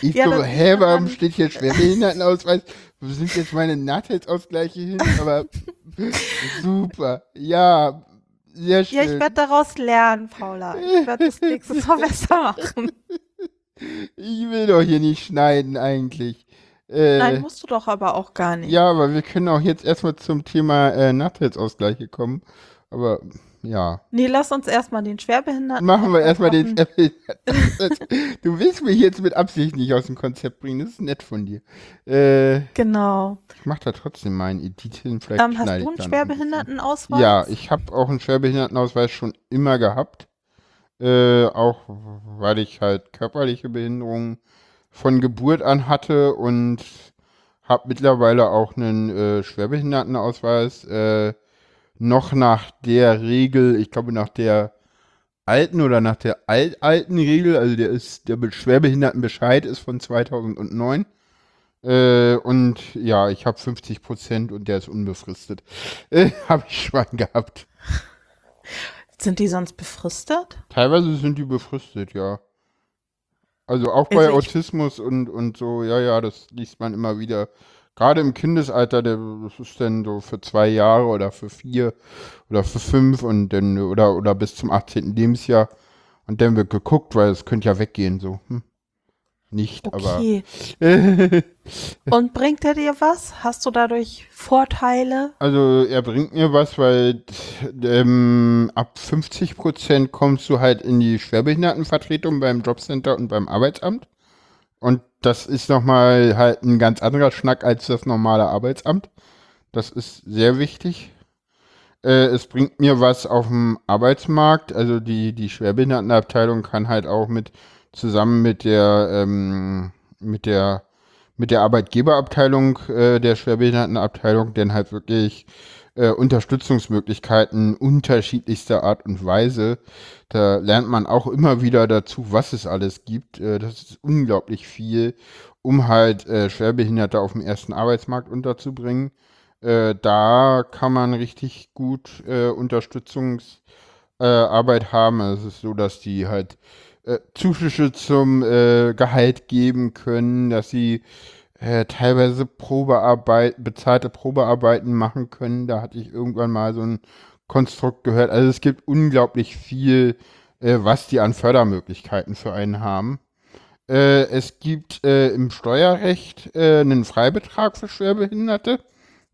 Ich Ja, so, hä, warum steht hier Schwerbehindertenausweis? Wo sind jetzt meine Nachteilsausgleiche hin? Aber super. Ja, sehr schön. ja, ich werde daraus lernen, Paula. Ich werde das nächstes Mal besser machen. Ich will doch hier nicht schneiden eigentlich. Äh, Nein, musst du doch aber auch gar nicht. ja, aber wir können auch jetzt erstmal zum Thema äh, Nachteilsausgleiche kommen. Aber ja. Nee, lass uns erstmal den Schwerbehinderten. Machen wir erstmal den. Schwerbehinderten. Du willst mich jetzt mit Absicht nicht aus dem Konzept bringen. Das ist nett von dir. Äh, Genau. ich mach da trotzdem meinen Edit hin. Vielleicht Ähm, hast du einen noch ein. Schwerbehindertenausweis? Ja, ich habe auch einen Schwerbehindertenausweis schon immer gehabt. Äh, auch weil ich halt körperliche Behinderungen von Geburt an hatte und habe mittlerweile auch einen äh, Schwerbehindertenausweis. Äh, noch nach der Regel, ich glaube nach der alten oder nach der altalten Regel, also der ist, der Be- Schwerbehindertenbescheid ist von 2009. Äh, und ja, ich habe 50 Prozent und der ist unbefristet. Äh, habe ich schon gehabt. Sind die sonst befristet? Teilweise sind die befristet, ja. Also auch bei Also Autismus und, und so, ja, ja, das liest man immer wieder. Gerade im Kindesalter, der, das ist dann so für zwei Jahre oder für vier oder für fünf und dann oder, oder bis zum 18. Lebensjahr. Und dann wird geguckt, weil es könnte ja weggehen, so. Hm. Nicht, Okay. aber. Und bringt er dir was? Hast du dadurch Vorteile? Also er bringt mir was, weil ähm, ab 50 Prozent kommst du halt in die Schwerbehindertenvertretung beim Jobcenter und beim Arbeitsamt. Und das ist nochmal halt ein ganz anderer Schnack als das normale Arbeitsamt. Das ist sehr wichtig. Äh, es bringt mir was auf dem Arbeitsmarkt. Also die, die Schwerbehindertenabteilung kann halt auch mit zusammen mit der ähm, mit der mit der Arbeitgeberabteilung äh, der Schwerbehindertenabteilung denn halt wirklich äh, Unterstützungsmöglichkeiten unterschiedlichster Art und Weise. Da lernt man auch immer wieder dazu, was es alles gibt. Äh, das ist unglaublich viel, um halt äh, Schwerbehinderte auf dem ersten Arbeitsmarkt unterzubringen. Äh, da kann man richtig gut äh, Unterstützungsangebote äh, Arbeit haben. Es ist so, dass die halt äh, Zuschüsse zum äh, Gehalt geben können, dass sie äh, teilweise Probearbeit, bezahlte Probearbeiten machen können. Da hatte ich irgendwann mal so ein Konstrukt gehört. Also es gibt unglaublich viel, äh, was die an Fördermöglichkeiten für einen haben. Äh, es gibt äh, im Steuerrecht einen Freibetrag für Schwerbehinderte,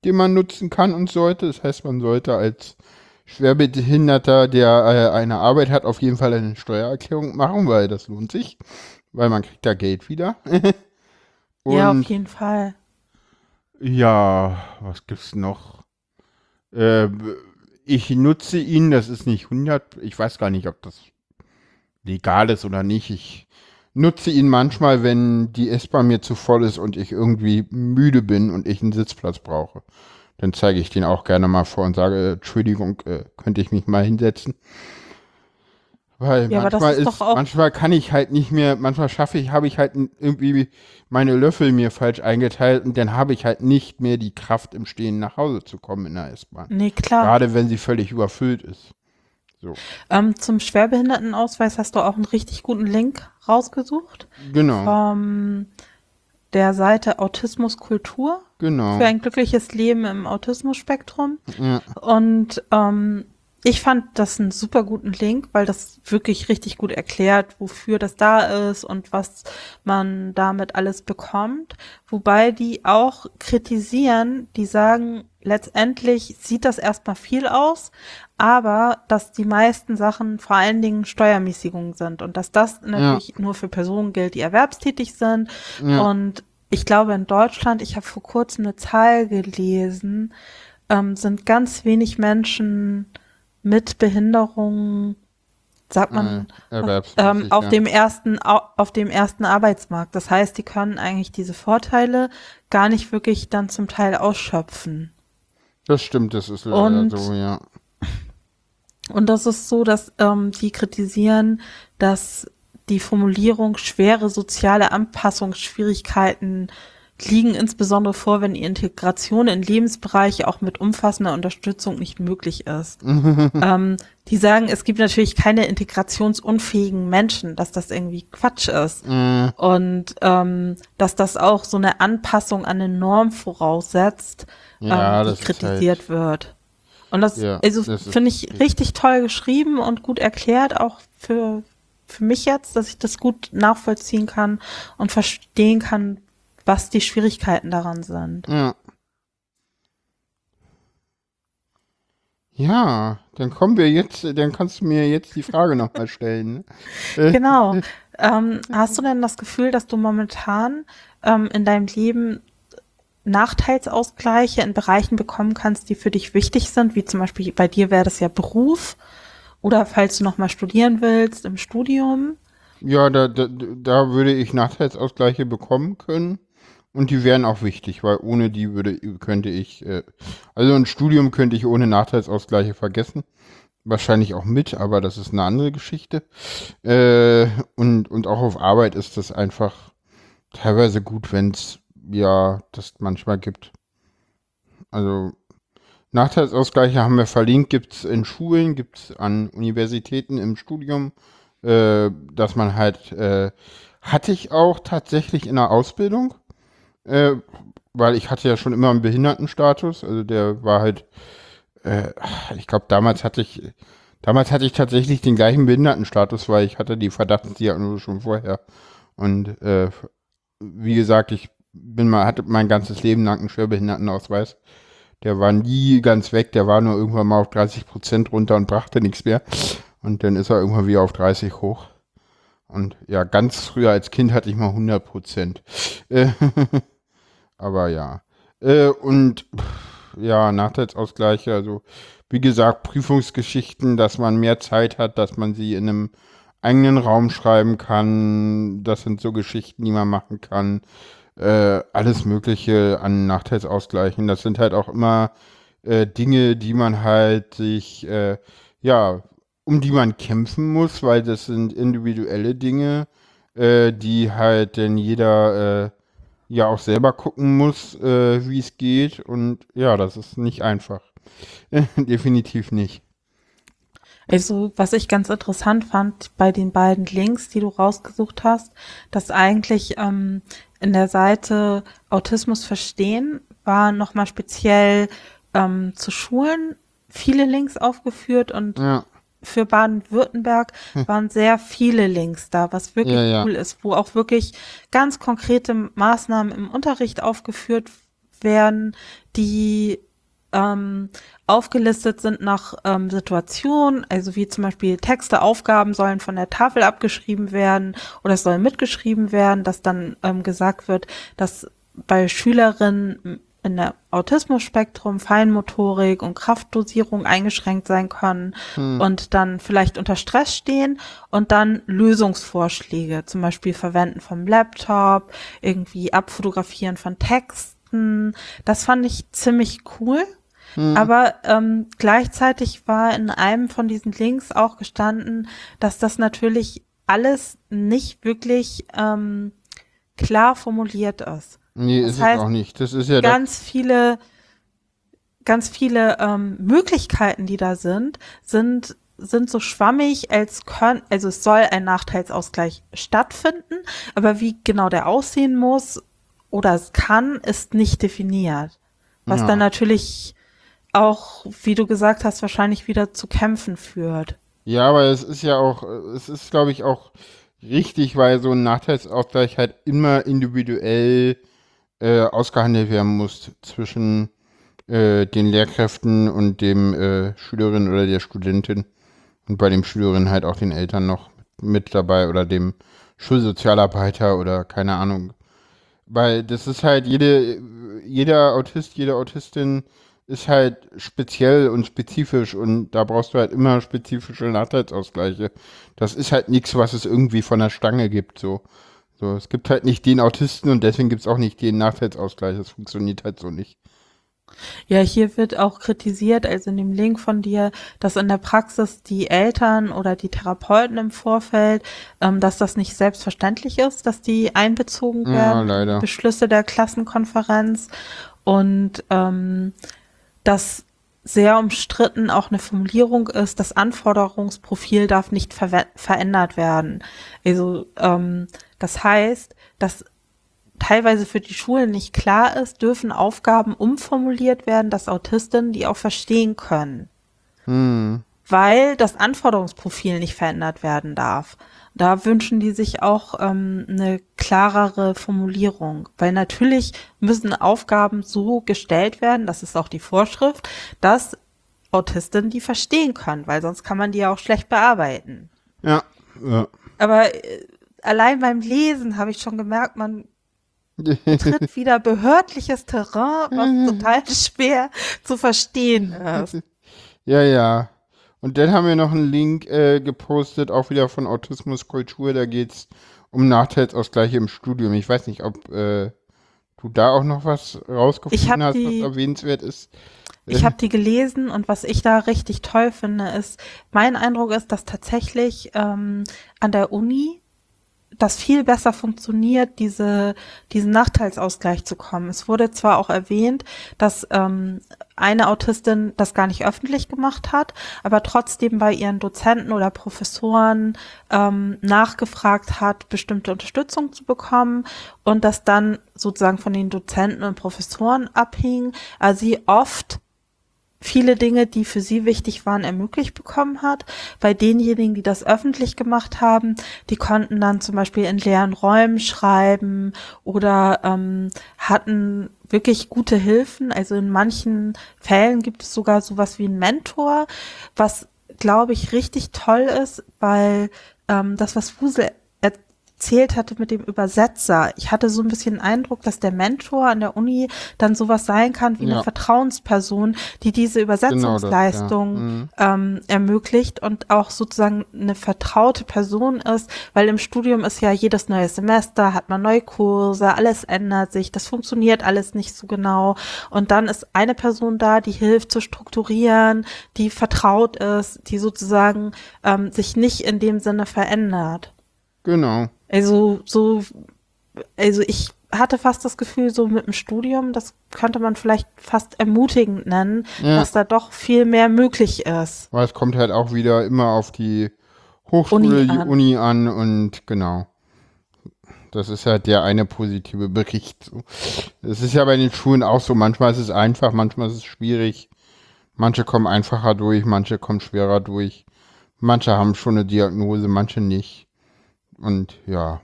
den man nutzen kann und sollte. Das heißt, man sollte als Schwerbehinderter, der äh, eine Arbeit hat, auf jeden Fall eine Steuererklärung machen, weil das lohnt sich, weil man kriegt da Geld wieder. ja, auf jeden Fall. Ja, was gibt's noch? Äh, ich nutze ihn, das ist nicht 100, ich weiß gar nicht, ob das legal ist oder nicht. Ich nutze ihn manchmal, wenn die S-Bahn mir zu voll ist und ich irgendwie müde bin und ich einen Sitzplatz brauche. Dann zeige ich den auch gerne mal vor und sage, Entschuldigung, äh, könnte ich mich mal hinsetzen. Weil ja, manchmal, ist, ist manchmal kann ich halt nicht mehr, manchmal schaffe ich, habe ich halt irgendwie meine Löffel mir falsch eingeteilt und dann habe ich halt nicht mehr die Kraft im Stehen nach Hause zu kommen in der S-Bahn. Nee, klar. Gerade wenn sie völlig überfüllt ist. So. Ähm, zum Schwerbehindertenausweis hast du auch einen richtig guten Link rausgesucht. Genau. Vom der Seite Autismus Kultur. Genau. Für ein glückliches Leben im Autismus-Spektrum. Ja. Und ähm, ich fand das einen super guten Link, weil das wirklich richtig gut erklärt, wofür das da ist und was man damit alles bekommt. Wobei die auch kritisieren, die sagen, letztendlich sieht das erstmal viel aus, aber dass die meisten Sachen vor allen Dingen Steuermäßigungen sind und dass das natürlich ja. nur für Personen gilt, die erwerbstätig sind. Ja. Und ich glaube in Deutschland, ich habe vor kurzem eine Zahl gelesen, ähm, sind ganz wenig Menschen mit Behinderung, sagt man, äh, ähm, auf ja. dem ersten auf dem ersten Arbeitsmarkt. Das heißt, die können eigentlich diese Vorteile gar nicht wirklich dann zum Teil ausschöpfen. Das stimmt, das ist leider und, so, ja. Und das ist so, dass ähm, die kritisieren, dass die Formulierung schwere soziale Anpassungsschwierigkeiten liegen insbesondere vor, wenn die Integration in Lebensbereiche auch mit umfassender Unterstützung nicht möglich ist. ähm, die sagen, es gibt natürlich keine integrationsunfähigen Menschen, dass das irgendwie Quatsch ist. Mm. Und ähm, dass das auch so eine Anpassung an eine Norm voraussetzt, ja, ähm, die kritisiert halt, wird. Und das, ja, also finde ich richtig toll geschrieben und gut erklärt, auch für, für mich jetzt, dass ich das gut nachvollziehen kann und verstehen kann, was die Schwierigkeiten daran sind. Ja. Ja, dann kommen wir jetzt, dann kannst du mir jetzt die Frage nochmal stellen. Ne? genau. Ähm, hast du denn das Gefühl, dass du momentan ähm, in deinem Leben Nachteilsausgleiche in Bereichen bekommen kannst, die für dich wichtig sind, wie zum Beispiel bei dir wäre das ja Beruf oder falls du nochmal studieren willst im Studium? Ja, da, da, da würde ich Nachteilsausgleiche bekommen können. Und die wären auch wichtig, weil ohne die würde, könnte ich, äh, also ein Studium könnte ich ohne Nachteilsausgleiche vergessen. Wahrscheinlich auch mit, aber das ist eine andere Geschichte. Äh, und, und auch auf Arbeit ist das einfach teilweise gut, wenn es ja das manchmal gibt. Also Nachteilsausgleiche haben wir verlinkt, gibt es in Schulen, gibt es an Universitäten im Studium, äh, dass man halt, äh, hatte ich auch tatsächlich in der Ausbildung äh, weil ich hatte ja schon immer einen Behindertenstatus. Also der war halt, äh, ich glaube, damals hatte ich, damals hatte ich tatsächlich den gleichen Behindertenstatus, weil ich hatte die Verdachtsdiagnose schon vorher. Und äh, wie gesagt, ich bin mal, hatte mein ganzes Leben lang einen Schwerbehindertenausweis. Der war nie ganz weg, der war nur irgendwann mal auf 30 Prozent runter und brachte nichts mehr. Und dann ist er irgendwann wieder auf 30 hoch. Und ja, ganz früher als Kind hatte ich mal 100 Prozent. Aber ja. Äh, und ja, Nachteilsausgleiche, also wie gesagt, Prüfungsgeschichten, dass man mehr Zeit hat, dass man sie in einem eigenen Raum schreiben kann. Das sind so Geschichten, die man machen kann. Äh, alles Mögliche an Nachteilsausgleichen. Das sind halt auch immer äh, Dinge, die man halt sich, äh, ja, um die man kämpfen muss, weil das sind individuelle Dinge, äh, die halt denn jeder äh, ja auch selber gucken muss, äh, wie es geht. Und ja, das ist nicht einfach. Definitiv nicht. Also, was ich ganz interessant fand bei den beiden Links, die du rausgesucht hast, dass eigentlich ähm, in der Seite Autismus verstehen war nochmal speziell ähm, zu Schulen viele Links aufgeführt und Ja. Für Baden-Württemberg waren sehr viele Links da, was wirklich Ja, ja. cool ist, wo auch wirklich ganz konkrete Maßnahmen im Unterricht aufgeführt werden, die ähm, aufgelistet sind nach ähm, Situationen, also wie zum Beispiel Texte, Aufgaben sollen von der Tafel abgeschrieben werden oder es soll mitgeschrieben werden, dass dann ähm, gesagt wird, dass bei Schülerinnen in der Autismus-Spektrum Feinmotorik und Kraftdosierung eingeschränkt sein können und dann vielleicht unter Stress stehen und dann Lösungsvorschläge, zum Beispiel Verwenden vom Laptop, irgendwie Abfotografieren von Texten. Das fand ich ziemlich cool. Aber ähm, gleichzeitig war in einem von diesen Links auch gestanden, dass das natürlich alles nicht wirklich ähm, klar formuliert ist. Nee, Das ist es heißt, auch nicht. Das ist ja ganz viele, ganz viele ähm, Möglichkeiten, die da sind, sind sind so schwammig, als können, also es soll ein Nachteilsausgleich stattfinden, aber wie genau der aussehen muss oder es kann, ist nicht definiert. Was Ja. dann natürlich auch, wie du gesagt hast, wahrscheinlich wieder zu Kämpfen führt. Ja, aber es ist ja auch, es ist, glaube ich, auch richtig, weil so ein Nachteilsausgleich halt immer individuell äh, ausgehandelt werden muss zwischen äh, den Lehrkräften und dem äh, Schülerin oder der Studentin. Und bei dem Schülerin halt auch den Eltern noch mit dabei oder dem Schulsozialarbeiter oder keine Ahnung. Weil das ist halt jede, jeder Autist, jede Autistin ist halt speziell und spezifisch und da brauchst du halt immer spezifische Nachteilsausgleiche. Das ist halt nichts, was es irgendwie von der Stange gibt, so. So, es gibt halt nicht den Autisten und deswegen gibt es auch nicht den Nachteilsausgleich. Das funktioniert halt so nicht. Ja, hier wird auch kritisiert, also in dem Link von dir, dass in der Praxis die Eltern oder die Therapeuten im Vorfeld, ähm, dass das nicht selbstverständlich ist, dass die einbezogen Ja, werden. leider. Beschlüsse der Klassenkonferenz und ähm, dass sehr umstritten auch eine Formulierung ist, das Anforderungsprofil darf nicht verwe- verändert werden. Also ähm, das heißt, dass teilweise für die Schulen nicht klar ist, dürfen Aufgaben umformuliert werden, dass Autistinnen die auch verstehen können, Hm. weil das Anforderungsprofil nicht verändert werden darf. Da wünschen die sich auch ähm, eine klarere Formulierung, weil natürlich müssen Aufgaben so gestellt werden, das ist auch die Vorschrift, dass Autistinnen die verstehen können, weil sonst kann man die ja auch schlecht bearbeiten. Ja. ja. Aber äh, allein beim Lesen habe ich schon gemerkt, man tritt wieder behördliches Terrain, was total schwer zu verstehen ist. Ja, ja. Und dann haben wir noch einen Link äh, gepostet, auch wieder von Autismuskultur. Da geht's um Nachteilsausgleiche im Studium. Ich weiß nicht, ob äh, du da auch noch was rausgefunden hast, die- was erwähnenswert ist. Ich habe die gelesen und was ich da richtig toll finde, ist, mein Eindruck ist, dass tatsächlich ähm, an der Uni das viel besser funktioniert, diese, diesen Nachteilsausgleich zu kommen. Es wurde zwar auch erwähnt, dass ähm, eine Autistin das gar nicht öffentlich gemacht hat, aber trotzdem bei ihren Dozenten oder Professoren ähm, nachgefragt hat, bestimmte Unterstützung zu bekommen und das dann sozusagen von den Dozenten und Professoren abhing, also sie oft viele Dinge, die für sie wichtig waren, ermöglicht bekommen hat. Bei denjenigen, die das öffentlich gemacht haben, die konnten dann zum Beispiel in leeren Räumen schreiben oder ähm, hatten wirklich gute Hilfen. Also in manchen Fällen gibt es sogar sowas wie einen Mentor, was glaube ich richtig toll ist, weil ähm, das, was Fusel erzählt hatte mit dem Übersetzer. Ich hatte so ein bisschen den Eindruck, dass der Mentor an der Uni dann sowas sein kann wie Ja. eine Vertrauensperson, die diese Übersetzungsleistung Genau das, ja. Mhm. ähm, ermöglicht und auch sozusagen eine vertraute Person ist, weil im Studium ist ja jedes neue Semester, hat man neue Kurse, alles ändert sich, das funktioniert alles nicht so genau. Und dann ist eine Person da, die hilft zu strukturieren, die vertraut ist, die sozusagen ähm, sich nicht in dem Sinne verändert. Genau. Also so also ich hatte fast das Gefühl, so mit dem Studium, das könnte man vielleicht fast ermutigend nennen, Ja. dass da doch viel mehr möglich ist. Weil es kommt halt auch wieder immer auf die Hochschule, Uni die an. Uni an und genau. Das ist halt der eine positive Bericht. Es ist ja bei den Schulen auch so, manchmal ist es einfach, manchmal ist es schwierig. Manche kommen einfacher durch, manche kommen schwerer durch. Manche haben schon eine Diagnose, manche nicht. Und ja.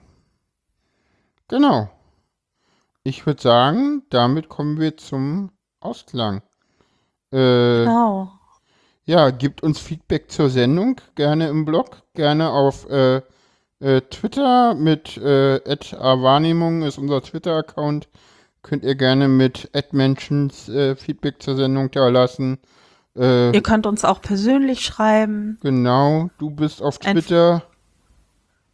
Genau. Ich würde sagen, damit kommen wir zum Ausklang. Äh, Genau. ja, gebt uns Feedback zur Sendung, gerne im Blog, gerne auf äh, äh, Twitter mit äh, @wahrnehmung ist unser Twitter-Account. Könnt ihr gerne mit @mentions äh, Feedback zur Sendung da lassen. Äh, Ihr könnt uns auch persönlich schreiben. genau, du bist auf Twitter.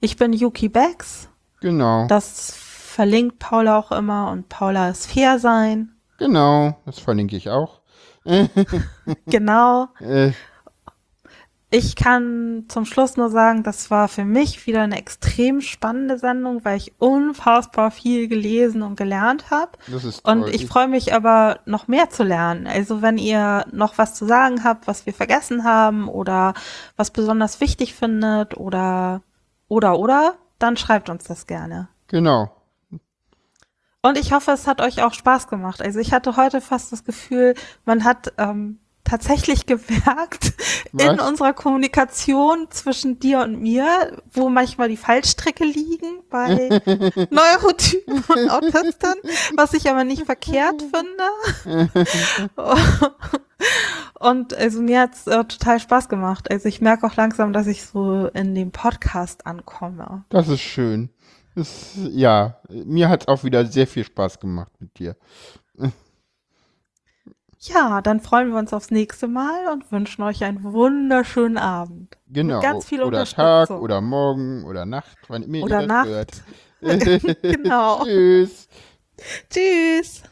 Ich bin Yuki Becks. Genau, Das verlinkt Paula auch immer und Paula ist fair sein. genau, das verlinke ich auch. Genau. Äh, Ich kann zum Schluss nur sagen, das war für mich wieder eine extrem spannende Sendung, weil ich unfassbar viel gelesen und gelernt habe. das ist Und toll. ich freue mich aber noch mehr zu lernen. Also wenn ihr noch was zu sagen habt, was wir vergessen haben oder was besonders wichtig findet oder oder oder, dann schreibt uns das gerne. genau. Und ich hoffe, es hat euch auch Spaß gemacht. Also ich hatte heute fast das Gefühl, man hat ähm, tatsächlich gemerkt in Was? unserer Kommunikation zwischen dir und mir, wo manchmal die Fallstricke liegen bei Neurotypen und Autisten, was ich aber nicht verkehrt finde. Und also mir hat's äh, total Spaß gemacht. Also ich merke auch langsam, dass ich so in dem Podcast ankomme. Das ist schön. Das, ja, mir hat es auch wieder sehr viel Spaß gemacht mit dir. Ja, dann freuen wir uns aufs nächste Mal und wünschen euch einen wunderschönen Abend. Genau. ganz viel oder Tag oder Morgen oder Nacht, wann immer Oder ihr das Nacht. hört. genau. Tschüss. Tschüss.